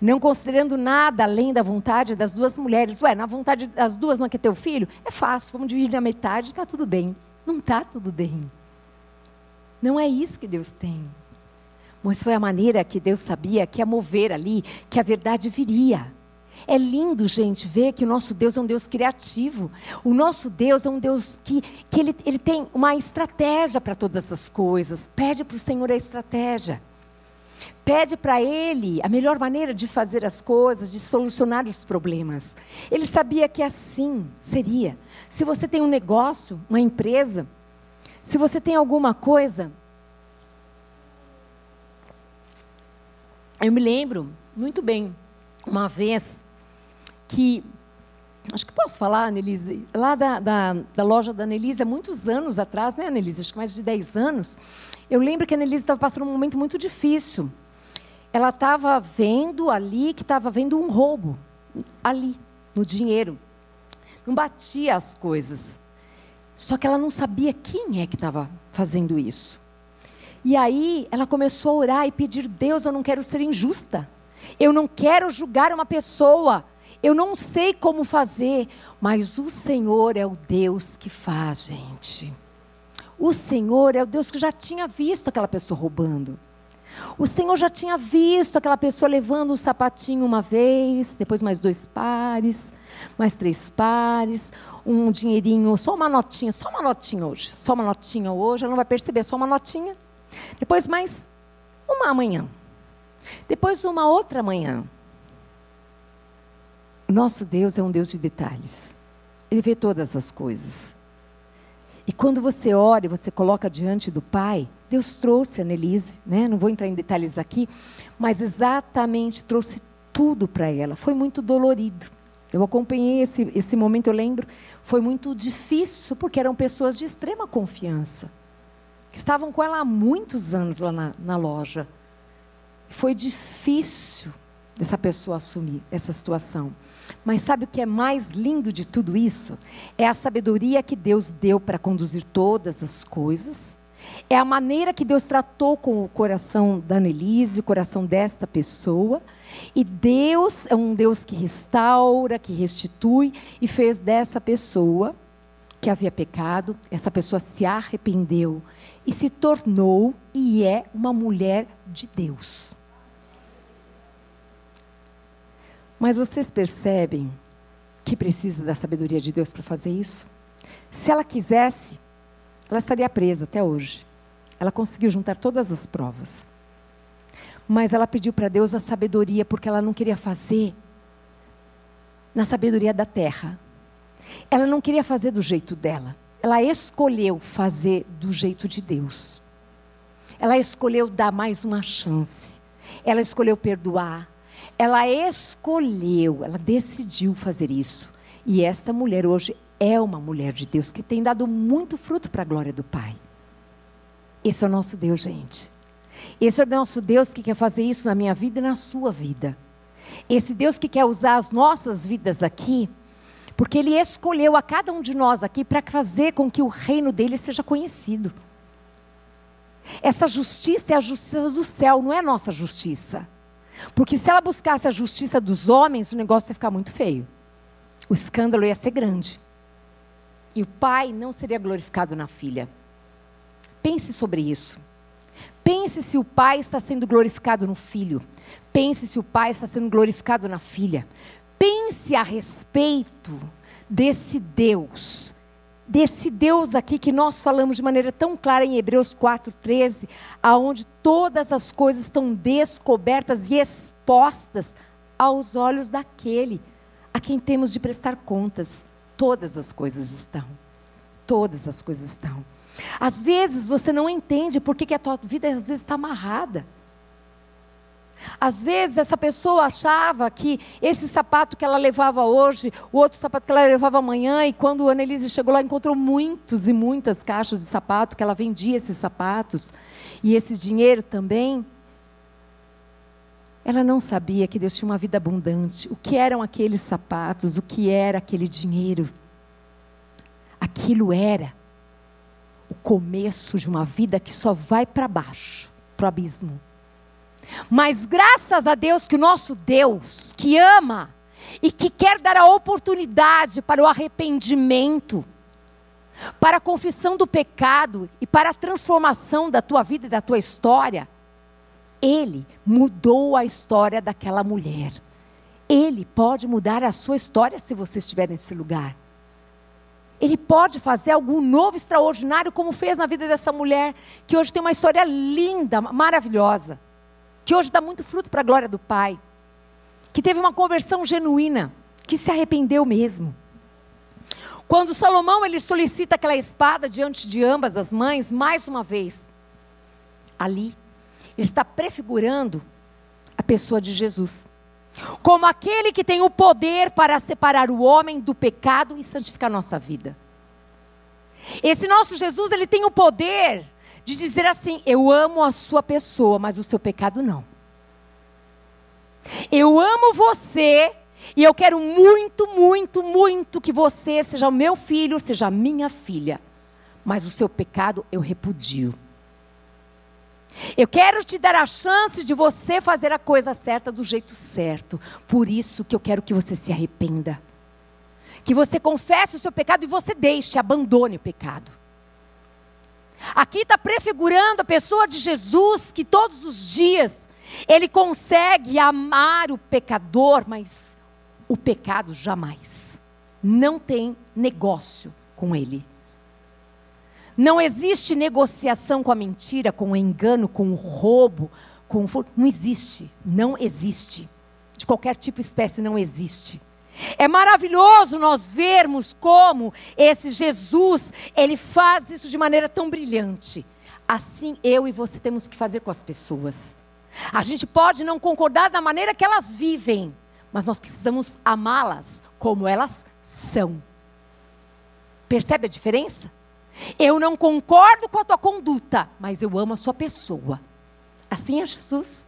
não considerando nada além da vontade das duas mulheres. Ué, na vontade das duas não quer ter o filho? É fácil, vamos dividir a metade, está tudo bem. Não está tudo bem. Não é isso que Deus tem. Mas foi a maneira que Deus sabia que ia mover ali, que a verdade viria. É lindo, gente, ver que o nosso Deus é um Deus criativo. O nosso Deus é um Deus que, que ele, ele tem uma estratégia para todas as coisas. Pede para o Senhor a estratégia. Pede para ele a melhor maneira de fazer as coisas, de solucionar os problemas. Ele sabia que assim seria. Se você tem um negócio, uma empresa, se você tem alguma coisa. Eu me lembro muito bem, uma vez, que. Acho que posso falar, Annelise, lá da, da, da loja da Annelise, há muitos anos atrás, né, Annelise? Acho que mais de 10 anos. Eu lembro que a Annelise estava passando um momento muito difícil ela estava vendo ali que estava vendo um roubo, ali, no dinheiro. Não batia as coisas. Só que ela não sabia quem é que estava fazendo isso. E aí ela começou a orar e pedir: Deus, eu não quero ser injusta. Eu não quero julgar uma pessoa. Eu não sei como fazer, mas o Senhor é o Deus que faz, gente. O Senhor é o Deus que já tinha visto aquela pessoa roubando. O Senhor já tinha visto aquela pessoa levando um sapatinho uma vez, depois mais dois pares, mais três pares, um dinheirinho, só uma notinha, só uma notinha hoje, só uma notinha hoje, ela não vai perceber, só uma notinha. Depois mais uma amanhã. Depois uma outra manhã. O nosso Deus é um Deus de detalhes. Ele vê todas as coisas. E quando você ora e você coloca diante do Pai, Deus trouxe a Nelise, né? não vou entrar em detalhes aqui, mas exatamente trouxe tudo para ela. Foi muito dolorido. Eu acompanhei esse, esse momento, eu lembro, foi muito difícil, porque eram pessoas de extrema confiança, que estavam com ela há muitos anos lá na, na loja. Foi difícil dessa pessoa assumir essa situação. Mas sabe o que é mais lindo de tudo isso? É a sabedoria que Deus deu para conduzir todas as coisas. É a maneira que Deus tratou com o coração da Annelise, o coração desta pessoa. E Deus é um Deus que restaura, que restitui e fez dessa pessoa que havia pecado, essa pessoa se arrependeu e se tornou e é uma mulher de Deus. Mas vocês percebem que precisa da sabedoria de Deus para fazer isso? Se ela quisesse, ela estaria presa até hoje. Ela conseguiu juntar todas as provas. Mas ela pediu para Deus a sabedoria porque ela não queria fazer na sabedoria da terra. Ela não queria fazer do jeito dela. ela escolheu fazer do jeito de Deus. Ela escolheu dar mais uma chance. Ela escolheu perdoar. Ela escolheu, ela decidiu fazer isso. E esta mulher hoje é uma mulher de Deus que tem dado muito fruto para a glória do Pai. Esse é o nosso Deus, gente. Esse é o nosso Deus que quer fazer isso na minha vida e na sua vida. Esse Deus que quer usar as nossas vidas aqui, porque Ele escolheu a cada um de nós aqui para fazer com que o reino dele seja conhecido. Essa justiça é a justiça do céu, não é a nossa justiça. Porque se ela buscasse a justiça dos homens, o negócio ia ficar muito feio. O escândalo ia ser grande. E o pai não seria glorificado na filha. Pense sobre isso. Pense se o pai está sendo glorificado no filho. Pense se o pai está sendo glorificado na filha. Pense a respeito desse Deus desse Deus aqui que nós falamos de maneira tão clara em Hebreus 4:13, aonde todas as coisas estão descobertas e expostas aos olhos daquele a quem temos de prestar contas. Todas as coisas estão. Todas as coisas estão. Às vezes você não entende por que, a tua vida às vezes está amarrada. Às vezes essa pessoa achava que esse sapato que ela levava hoje, o outro sapato que ela levava amanhã, e quando a Annelise chegou lá, encontrou muitos e muitas caixas de sapato, que ela vendia esses sapatos, e esse dinheiro também. Ela não sabia que Deus tinha uma vida abundante. O que eram aqueles sapatos? O que era aquele dinheiro? Aquilo era o começo de uma vida que só vai para baixo, para o abismo. Mas graças a Deus que o nosso Deus, que ama e que quer dar a oportunidade para o arrependimento, para a confissão do pecado e para a transformação da tua vida e da tua história, ele mudou a história daquela mulher. Ele pode mudar a sua história se você estiver nesse lugar. Ele pode fazer algo novo, extraordinário, como fez na vida dessa mulher, que hoje tem uma história linda, maravilhosa que hoje dá muito fruto para a glória do Pai, que teve uma conversão genuína, que se arrependeu mesmo. Quando Salomão ele solicita aquela espada diante de ambas as mães, mais uma vez, ali, ele está prefigurando a pessoa de Jesus. Como aquele que tem o poder para separar o homem do pecado e santificar nossa vida. Esse nosso Jesus, ele tem o poder de dizer assim: eu amo a sua pessoa, mas o seu pecado não. Eu amo você e eu quero muito, muito, muito que você seja meu filho, seja minha filha, mas o seu pecado eu repudio. Eu quero te dar a chance de você fazer a coisa certa do jeito certo. Por isso que eu quero que você se arrependa. Que você confesse o seu pecado e você deixe, abandone o pecado. Aqui está prefigurando a pessoa de Jesus que todos os dias ele consegue amar o pecador, mas o pecado jamais. Não tem negócio com ele. Não existe negociação com a mentira, com o engano, com o roubo, com o... não existe, não existe. De qualquer tipo de espécie não existe. É maravilhoso nós vermos como esse Jesus, ele faz isso de maneira tão brilhante. Assim eu e você temos que fazer com as pessoas. A gente pode não concordar da maneira que elas vivem, mas nós precisamos amá-las como elas são. Percebe a diferença? Eu não concordo com a tua conduta, mas eu amo a sua pessoa. Assim é Jesus.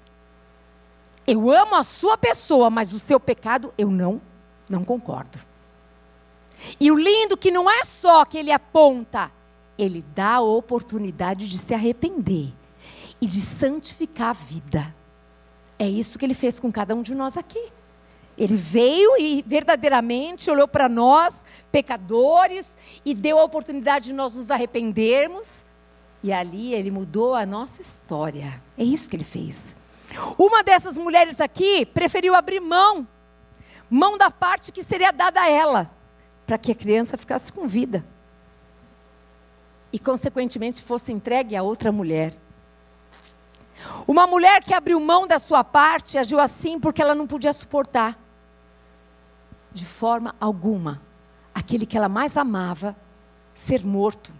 Eu amo a sua pessoa, mas o seu pecado eu não não concordo. E o lindo que não é só que ele aponta, ele dá a oportunidade de se arrepender e de santificar a vida. É isso que ele fez com cada um de nós aqui. Ele veio e verdadeiramente olhou para nós, pecadores, e deu a oportunidade de nós nos arrependermos. E ali ele mudou a nossa história. É isso que ele fez. Uma dessas mulheres aqui preferiu abrir mão mão da parte que seria dada a ela, para que a criança ficasse com vida. E, consequentemente, fosse entregue a outra mulher. Uma mulher que abriu mão da sua parte agiu assim porque ela não podia suportar, de forma alguma, aquele que ela mais amava ser morto.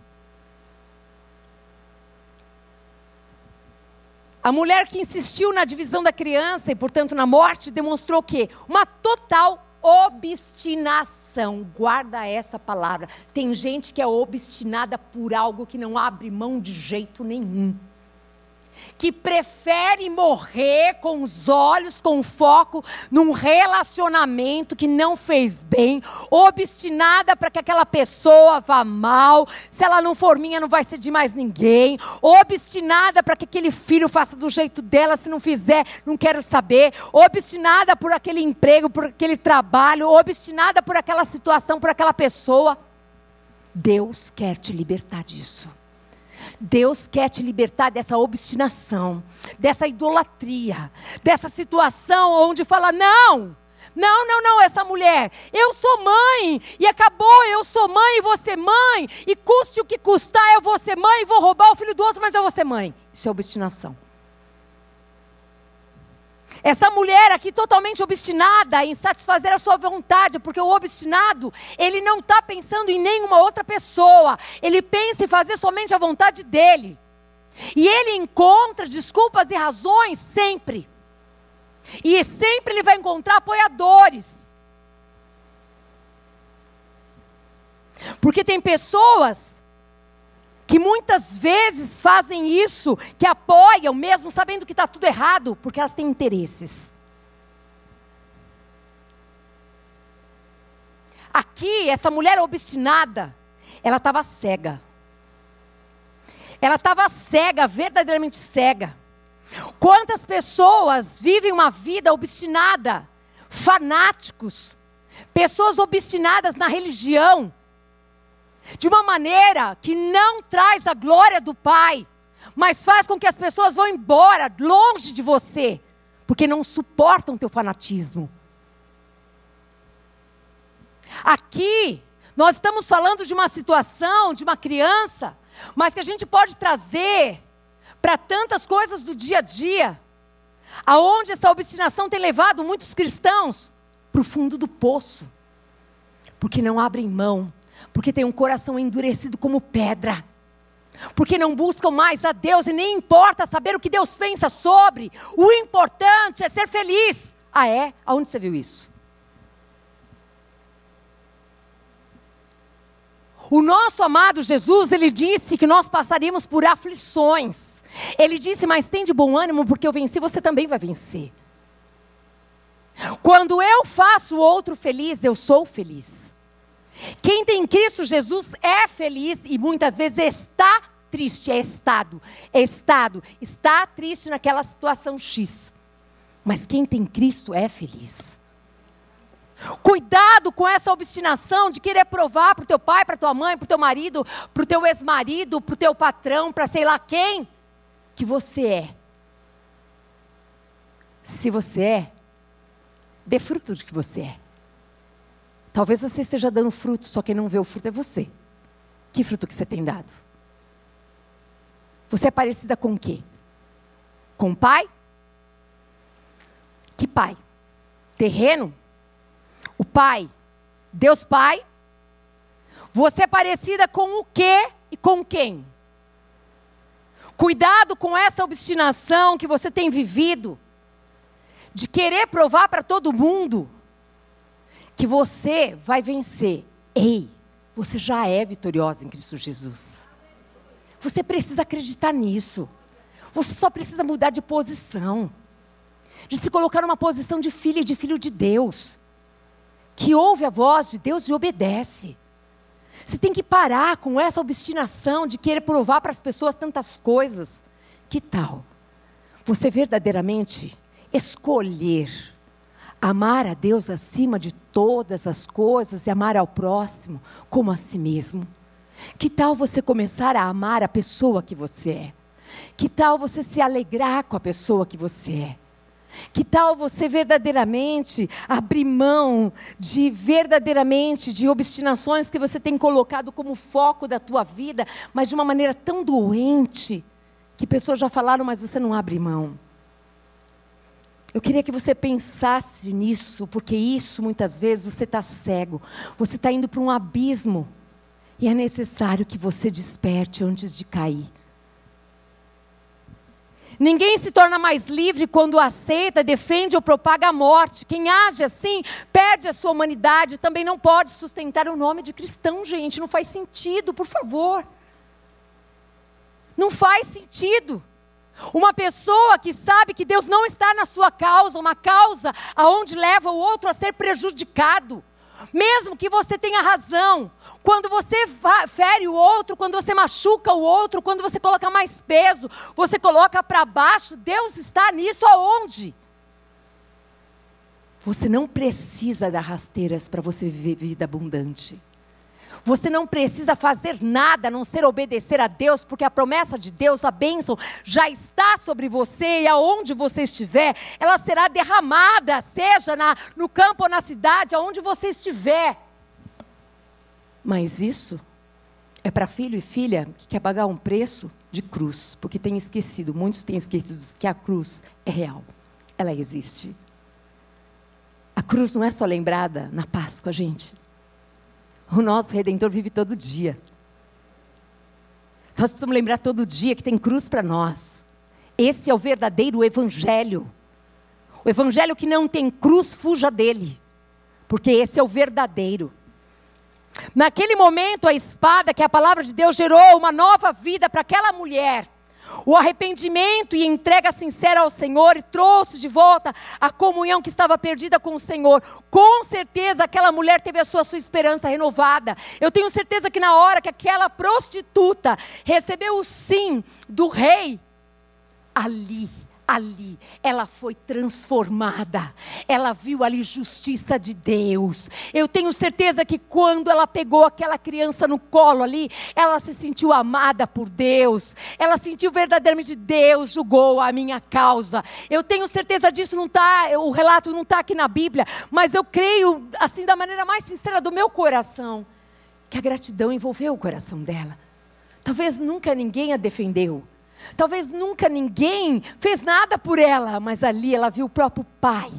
A mulher que insistiu na divisão da criança e, portanto, na morte, demonstrou o quê? Uma total obstinação. Guarda essa palavra. Tem gente que é obstinada por algo que não abre mão de jeito nenhum que prefere morrer com os olhos, com foco num relacionamento que não fez bem, obstinada para que aquela pessoa vá mal, se ela não for minha, não vai ser de mais ninguém, obstinada para que aquele filho faça do jeito dela, se não fizer, não quero saber, obstinada por aquele emprego, por aquele trabalho, obstinada por aquela situação, por aquela pessoa. Deus quer te libertar disso. Deus quer te libertar dessa obstinação, dessa idolatria, dessa situação onde fala: não, não, não, não, essa mulher, eu sou mãe, e acabou, eu sou mãe e ser mãe, e custe o que custar, eu vou ser mãe e vou roubar o filho do outro, mas eu vou ser mãe. Isso é obstinação. Essa mulher aqui totalmente obstinada em satisfazer a sua vontade, porque o obstinado, ele não está pensando em nenhuma outra pessoa, ele pensa em fazer somente a vontade dele. E ele encontra desculpas e razões sempre. E sempre ele vai encontrar apoiadores. Porque tem pessoas que muitas vezes fazem isso, que apoiam, mesmo sabendo que está tudo errado, porque elas têm interesses. Aqui, essa mulher obstinada, ela estava cega. Ela estava cega, verdadeiramente cega. Quantas pessoas vivem uma vida obstinada, fanáticos, pessoas obstinadas na religião, de uma maneira que não traz a glória do Pai, mas faz com que as pessoas vão embora longe de você, porque não suportam teu fanatismo. Aqui, nós estamos falando de uma situação, de uma criança, mas que a gente pode trazer para tantas coisas do dia a dia, aonde essa obstinação tem levado muitos cristãos para o fundo do poço, porque não abrem mão porque tem um coração endurecido como pedra. Porque não buscam mais a Deus e nem importa saber o que Deus pensa sobre. O importante é ser feliz. Ah, é? Aonde você viu isso? O nosso amado Jesus, ele disse que nós passaríamos por aflições. Ele disse: Mas tem de bom ânimo, porque eu venci, você também vai vencer. Quando eu faço o outro feliz, eu sou feliz. Quem tem Cristo Jesus é feliz e muitas vezes está triste, é estado, é estado, está triste naquela situação X. Mas quem tem Cristo é feliz. Cuidado com essa obstinação de querer provar para o teu pai, para tua mãe, para o teu marido, para o teu ex-marido, para o teu patrão, para sei lá quem, que você é. Se você é, dê fruto do que você é. Talvez você esteja dando fruto, só quem não vê o fruto é você. Que fruto que você tem dado? Você é parecida com o quê? Com o pai? Que pai? Terreno? O pai? Deus Pai? Você é parecida com o quê e com quem? Cuidado com essa obstinação que você tem vivido, de querer provar para todo mundo que você vai vencer. Ei, você já é vitoriosa em Cristo Jesus. Você precisa acreditar nisso. Você só precisa mudar de posição. De se colocar numa posição de filha e de filho de Deus. Que ouve a voz de Deus e obedece. Você tem que parar com essa obstinação de querer provar para as pessoas tantas coisas. Que tal? Você verdadeiramente escolher amar a Deus acima de todas as coisas e amar ao próximo como a si mesmo. Que tal você começar a amar a pessoa que você é? Que tal você se alegrar com a pessoa que você é? Que tal você verdadeiramente abrir mão de verdadeiramente de obstinações que você tem colocado como foco da tua vida, mas de uma maneira tão doente que pessoas já falaram, mas você não abre mão. Eu queria que você pensasse nisso, porque isso muitas vezes você está cego, você está indo para um abismo E é necessário que você desperte antes de cair. Ninguém se torna mais livre quando aceita, defende ou propaga a morte. Quem age assim perde a sua humanidade, também não pode sustentar o nome de cristão, gente. Não faz sentido, por favor. Não faz sentido. Uma pessoa que sabe que Deus não está na sua causa, uma causa aonde leva o outro a ser prejudicado. Mesmo que você tenha razão, quando você fere o outro, quando você machuca o outro, quando você coloca mais peso, você coloca para baixo, Deus está nisso aonde? Você não precisa dar rasteiras para você viver vida abundante. Você não precisa fazer nada a não ser obedecer a Deus, porque a promessa de Deus, a bênção, já está sobre você e aonde você estiver, ela será derramada, seja na, no campo ou na cidade, aonde você estiver. Mas isso é para filho e filha que quer pagar um preço de cruz, porque tem esquecido, muitos têm esquecido que a cruz é real, ela existe. A cruz não é só lembrada na Páscoa, gente. O nosso redentor vive todo dia. Nós precisamos lembrar todo dia que tem cruz para nós. Esse é o verdadeiro evangelho. O evangelho que não tem cruz, fuja dele. Porque esse é o verdadeiro. Naquele momento, a espada, que a palavra de Deus, gerou uma nova vida para aquela mulher. O arrependimento e entrega sincera ao Senhor trouxe de volta a comunhão que estava perdida com o Senhor. Com certeza aquela mulher teve a sua, sua esperança renovada. Eu tenho certeza que na hora que aquela prostituta recebeu o sim do rei, ali ali ela foi transformada. Ela viu ali justiça de Deus. Eu tenho certeza que quando ela pegou aquela criança no colo ali, ela se sentiu amada por Deus. Ela sentiu verdadeiramente Deus julgou a minha causa. Eu tenho certeza disso não tá, o relato não está aqui na Bíblia, mas eu creio assim da maneira mais sincera do meu coração que a gratidão envolveu o coração dela. Talvez nunca ninguém a defendeu. Talvez nunca ninguém fez nada por ela, mas ali ela viu o próprio pai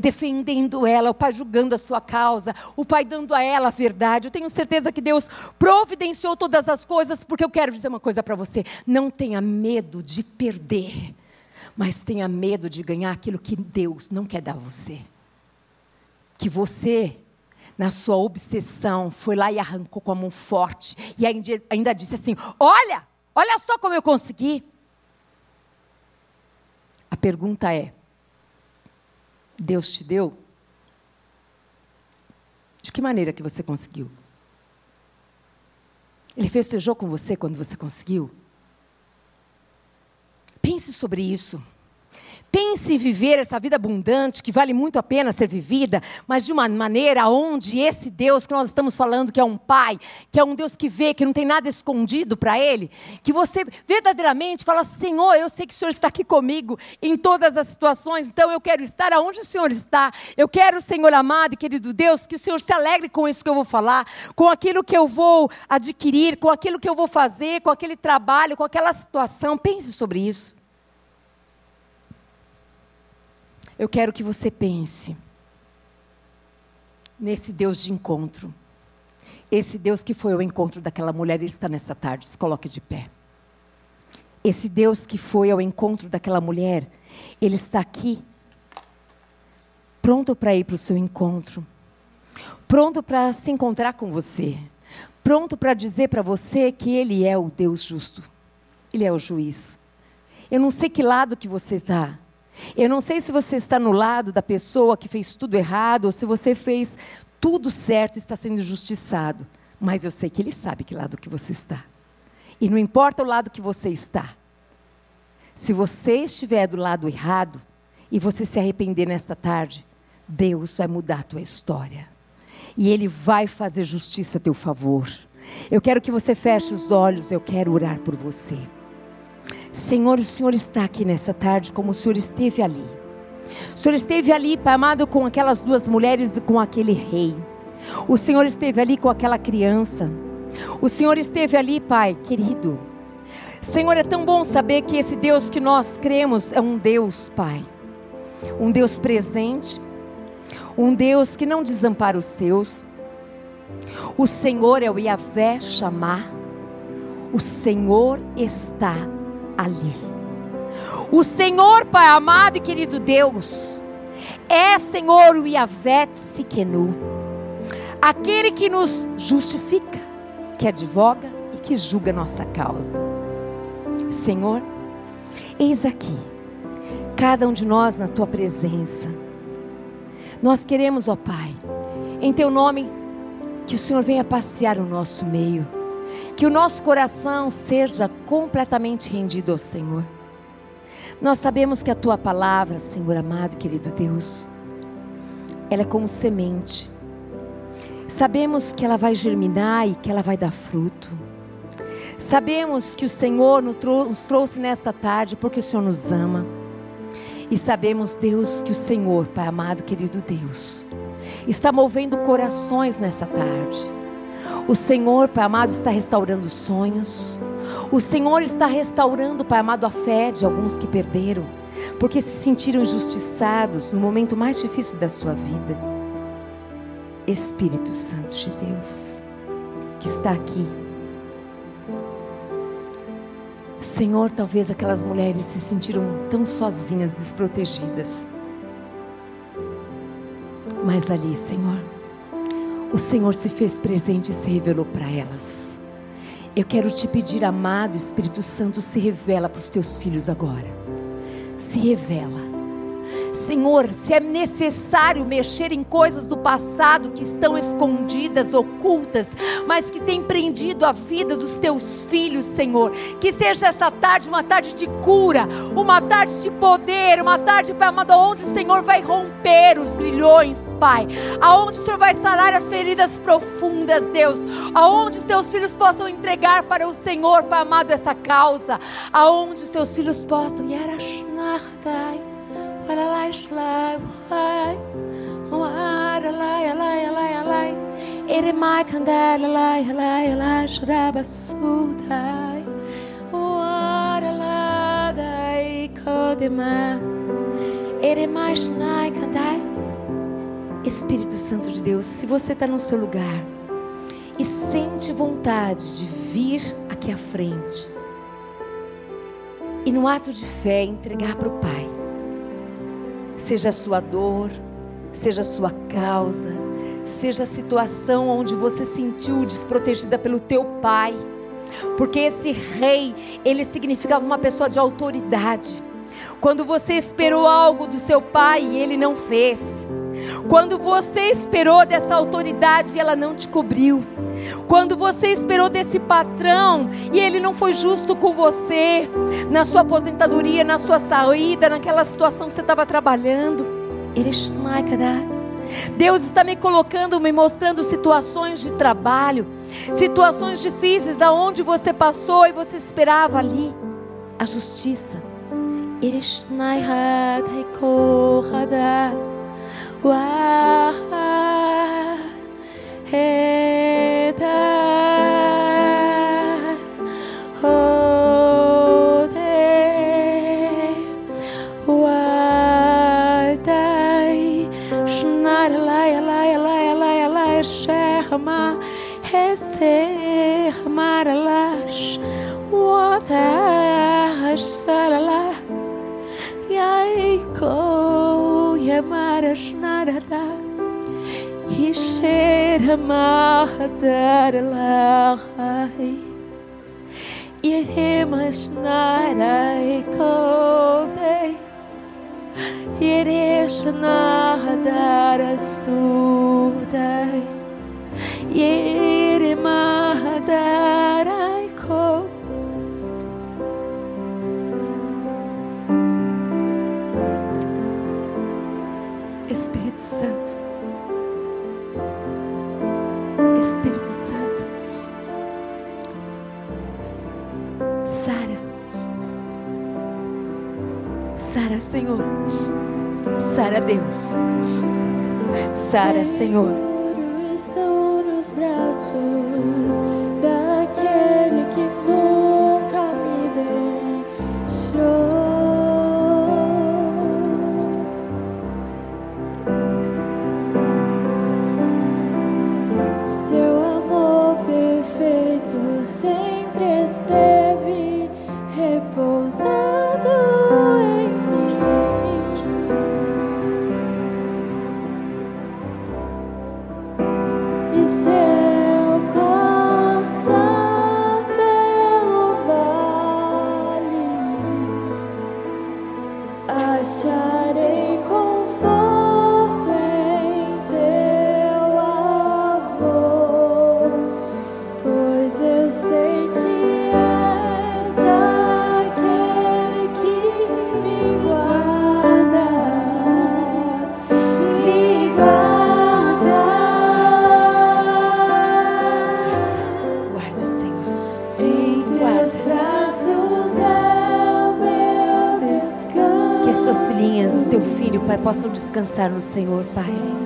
defendendo ela, o pai julgando a sua causa, o pai dando a ela a verdade. Eu tenho certeza que Deus providenciou todas as coisas, porque eu quero dizer uma coisa para você: não tenha medo de perder, mas tenha medo de ganhar aquilo que Deus não quer dar a você. Que você na sua obsessão, foi lá e arrancou com a mão forte, e ainda disse assim: Olha, Olha só como eu consegui. A pergunta é: Deus te deu? De que maneira que você conseguiu? Ele festejou com você quando você conseguiu? Pense sobre isso. Pense em viver essa vida abundante, que vale muito a pena ser vivida, mas de uma maneira onde esse Deus que nós estamos falando, que é um Pai, que é um Deus que vê, que não tem nada escondido para Ele, que você verdadeiramente fala: Senhor, eu sei que o Senhor está aqui comigo em todas as situações, então eu quero estar aonde o Senhor está. Eu quero, Senhor amado e querido Deus, que o Senhor se alegre com isso que eu vou falar, com aquilo que eu vou adquirir, com aquilo que eu vou fazer, com aquele trabalho, com aquela situação. Pense sobre isso. Eu quero que você pense nesse Deus de encontro. Esse Deus que foi ao encontro daquela mulher, ele está nessa tarde, se coloque de pé. Esse Deus que foi ao encontro daquela mulher, ele está aqui, pronto para ir para o seu encontro, pronto para se encontrar com você, pronto para dizer para você que ele é o Deus justo, ele é o juiz. Eu não sei que lado que você está, eu não sei se você está no lado da pessoa que fez tudo errado ou se você fez tudo certo e está sendo justiçado. Mas eu sei que Ele sabe que lado que você está. E não importa o lado que você está. Se você estiver do lado errado e você se arrepender nesta tarde, Deus vai mudar a tua história. E Ele vai fazer justiça a teu favor. Eu quero que você feche os olhos, eu quero orar por você. Senhor, o Senhor está aqui nessa tarde como o Senhor esteve ali. O Senhor esteve ali, Pai amado, com aquelas duas mulheres e com aquele rei. O Senhor esteve ali com aquela criança. O Senhor esteve ali, Pai querido. Senhor, é tão bom saber que esse Deus que nós cremos é um Deus, Pai. Um Deus presente. Um Deus que não desampara os seus. O Senhor é o Yahvé chamar. O Senhor está ali. O Senhor, Pai amado e querido Deus, é Senhor o Yahvé Siquenu, aquele que nos justifica, que advoga e que julga nossa causa. Senhor, eis aqui, cada um de nós na tua presença. Nós queremos, ó Pai, em teu nome, que o Senhor venha passear o nosso meio, que o nosso coração seja completamente rendido ao Senhor. Nós sabemos que a tua palavra, Senhor amado, querido Deus, ela é como semente. Sabemos que ela vai germinar e que ela vai dar fruto. Sabemos que o Senhor nos trouxe nesta tarde porque o Senhor nos ama. E sabemos, Deus, que o Senhor, Pai amado, querido Deus, está movendo corações nessa tarde. O Senhor, Pai amado, está restaurando sonhos. O Senhor está restaurando, Pai amado, a fé de alguns que perderam, porque se sentiram injustiçados no momento mais difícil da sua vida. Espírito Santo de Deus, que está aqui. Senhor, talvez aquelas mulheres se sentiram tão sozinhas, desprotegidas. Mas ali, Senhor, o Senhor se fez presente e se revelou para elas. Eu quero te pedir, amado Espírito Santo, se revela para os teus filhos agora. Se revela. Senhor, se é necessário mexer em coisas do passado que estão escondidas, ocultas, mas que têm prendido a vida dos teus filhos, Senhor, que seja essa tarde uma tarde de cura, uma tarde de poder, uma tarde, Pai amado, onde o Senhor vai romper os grilhões, Pai, aonde o Senhor vai sarar as feridas profundas, Deus, aonde os teus filhos possam entregar para o Senhor, Pai amado, essa causa, aonde os teus filhos possam. Espírito Santo de Deus, se você está no seu lugar e sente vontade de vir aqui à frente e no ato de fé entregar para o Pai, seja a sua dor, seja a sua causa, seja a situação onde você sentiu desprotegida pelo teu pai. Porque esse rei, ele significava uma pessoa de autoridade. Quando você esperou algo do seu pai e ele não fez. Quando você esperou dessa autoridade e ela não te cobriu. Quando você esperou desse patrão e ele não foi justo com você, na sua aposentadoria, na sua saída, naquela situação que você estava trabalhando. Deus está me colocando, me mostrando situações de trabalho, situações difíceis aonde você passou e você esperava ali a justiça. Maralash Watash Sarala Yaiko Yamarash Narada Hisher Mahadaralahai Yeremas Naraikode Yeresh Nahadarasudai Espírito Santo. Espírito Santo. Sara. Sara Senhor. Sara Deus. Sara Senhor. Braços daquele descansar no Senhor, Pai.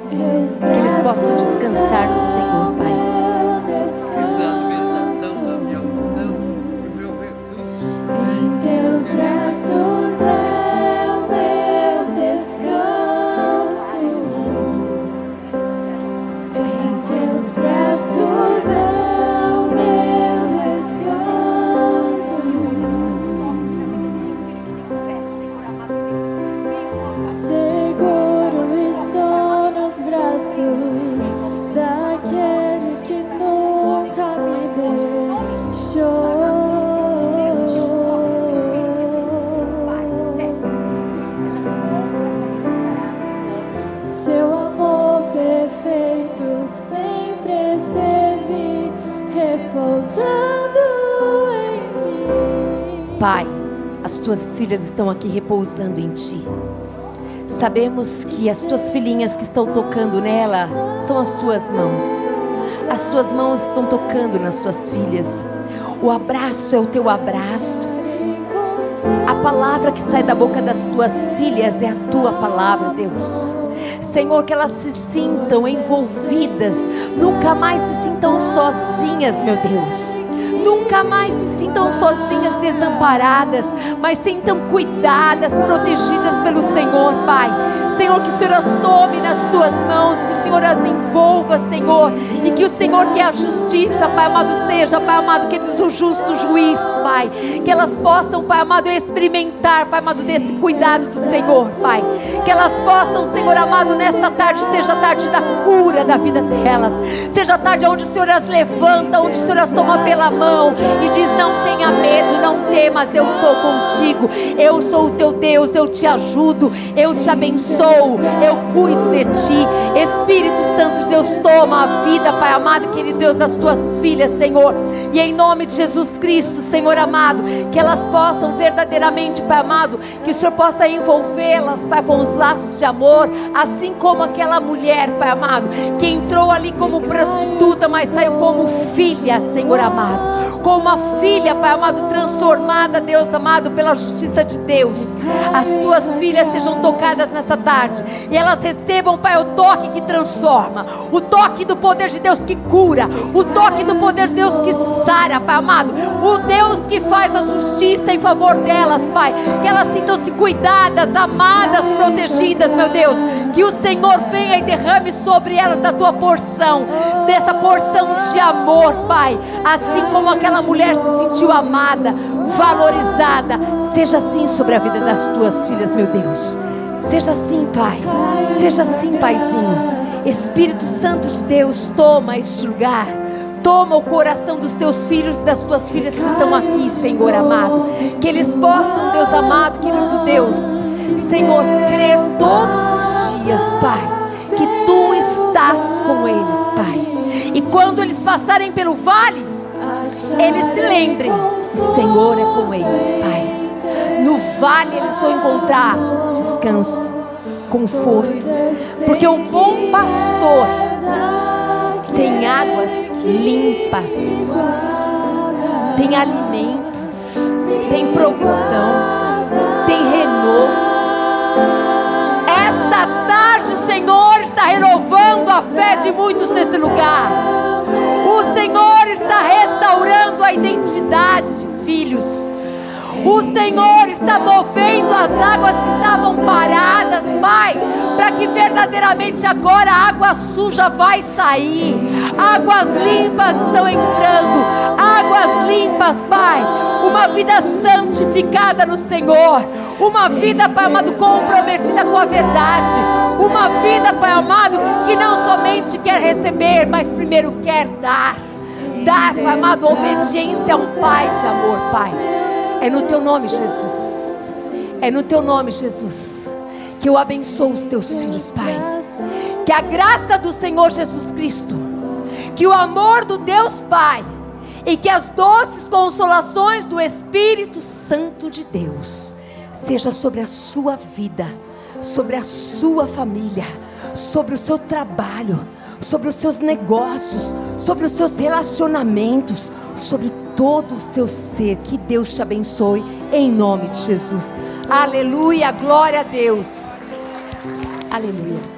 Tuas filhas estão aqui repousando em ti. Sabemos que as tuas filhinhas que estão tocando nela são as tuas mãos. As tuas mãos estão tocando nas tuas filhas. O abraço é o teu abraço. A palavra que sai da boca das tuas filhas é a tua palavra, Deus. Senhor, que elas se sintam envolvidas, nunca mais se sintam sozinhas, meu Deus. Nunca mais se sintam sozinhas, desamparadas, mas sintam cuidadas, protegidas pelo Senhor, Pai. Senhor, que o Senhor as tome nas tuas mãos, que o Senhor as envolva, Senhor, e que o Senhor, que é a justiça, Pai amado, seja, Pai amado, que eles o justo juiz, Pai. Que elas possam, Pai amado, experimentar, Pai amado, desse cuidado do Senhor, Pai. Que elas possam, Senhor amado, nesta tarde, seja a tarde da cura da vida delas, seja a tarde onde o Senhor as levanta, onde o Senhor as toma pela mão e diz: Não tenha medo, não temas, eu sou contigo, eu sou o teu Deus, eu te ajudo, eu te abençoo, eu cuido de ti. Espírito Santo de Deus, toma a vida, Pai amado, querido Deus, das tuas filhas, Senhor, e em nome de Jesus Cristo, Senhor amado, que elas possam verdadeiramente, Pai amado, que o Senhor possa envolvê-las, Pai, com os laços de amor, assim como aquela mulher, Pai amado, que entrou ali como prostituta, mas saiu como filha, Senhor amado como uma filha, Pai amado, transformada, Deus amado, pela justiça de Deus. As tuas filhas sejam tocadas nessa tarde e elas recebam, Pai, o toque que transforma, o toque do poder de Deus que cura, o toque do poder de Deus que sara, Pai amado, o Deus que faz a justiça em favor delas, Pai. Que elas sintam-se cuidadas, amadas, protegidas, meu Deus. Que o Senhor venha e derrame sobre elas da tua porção, dessa porção de amor, Pai. Assim como aquela mulher se sentiu amada, valorizada. Seja assim sobre a vida das tuas filhas, meu Deus. Seja assim, Pai. Seja assim, Paizinho. Espírito Santo de Deus, toma este lugar. Toma o coração dos teus filhos e das tuas filhas que estão aqui, Senhor amado. Que eles possam, Deus amado, querido Deus, Senhor, crer todos os dias, Pai, que tu estás com eles, Pai. E quando eles passarem pelo vale, eles se lembrem: o Senhor é com eles, Pai. No vale eles vão encontrar descanso, conforto, porque o bom pastor tem águas limpas, tem alimento, tem provisão, tem renovo. Esta tarde, o Senhor está renovando a fé de muitos nesse lugar. O Senhor está restaurando a identidade de filhos. O Senhor está movendo as águas que estavam paradas, Pai, para que verdadeiramente agora a água suja vai sair. Águas limpas estão entrando. Águas limpas, Pai. Uma vida santificada no Senhor. Uma vida, Pai amado, comprometida com a verdade. Uma vida, Pai amado, que não somente quer receber, mas primeiro quer dar. Dar, Pai amado, obediência a um Pai de amor, Pai. É no teu nome, Jesus. É no teu nome, Jesus, que eu abençoo os teus filhos, Pai. Que a graça do Senhor Jesus Cristo, que o amor do Deus Pai e que as doces consolações do Espírito Santo de Deus seja sobre a sua vida, sobre a sua família, sobre o seu trabalho, sobre os seus negócios, sobre os seus relacionamentos, sobre todo o seu ser. Que Deus te abençoe em nome de Jesus. Aleluia, glória a Deus. Aleluia.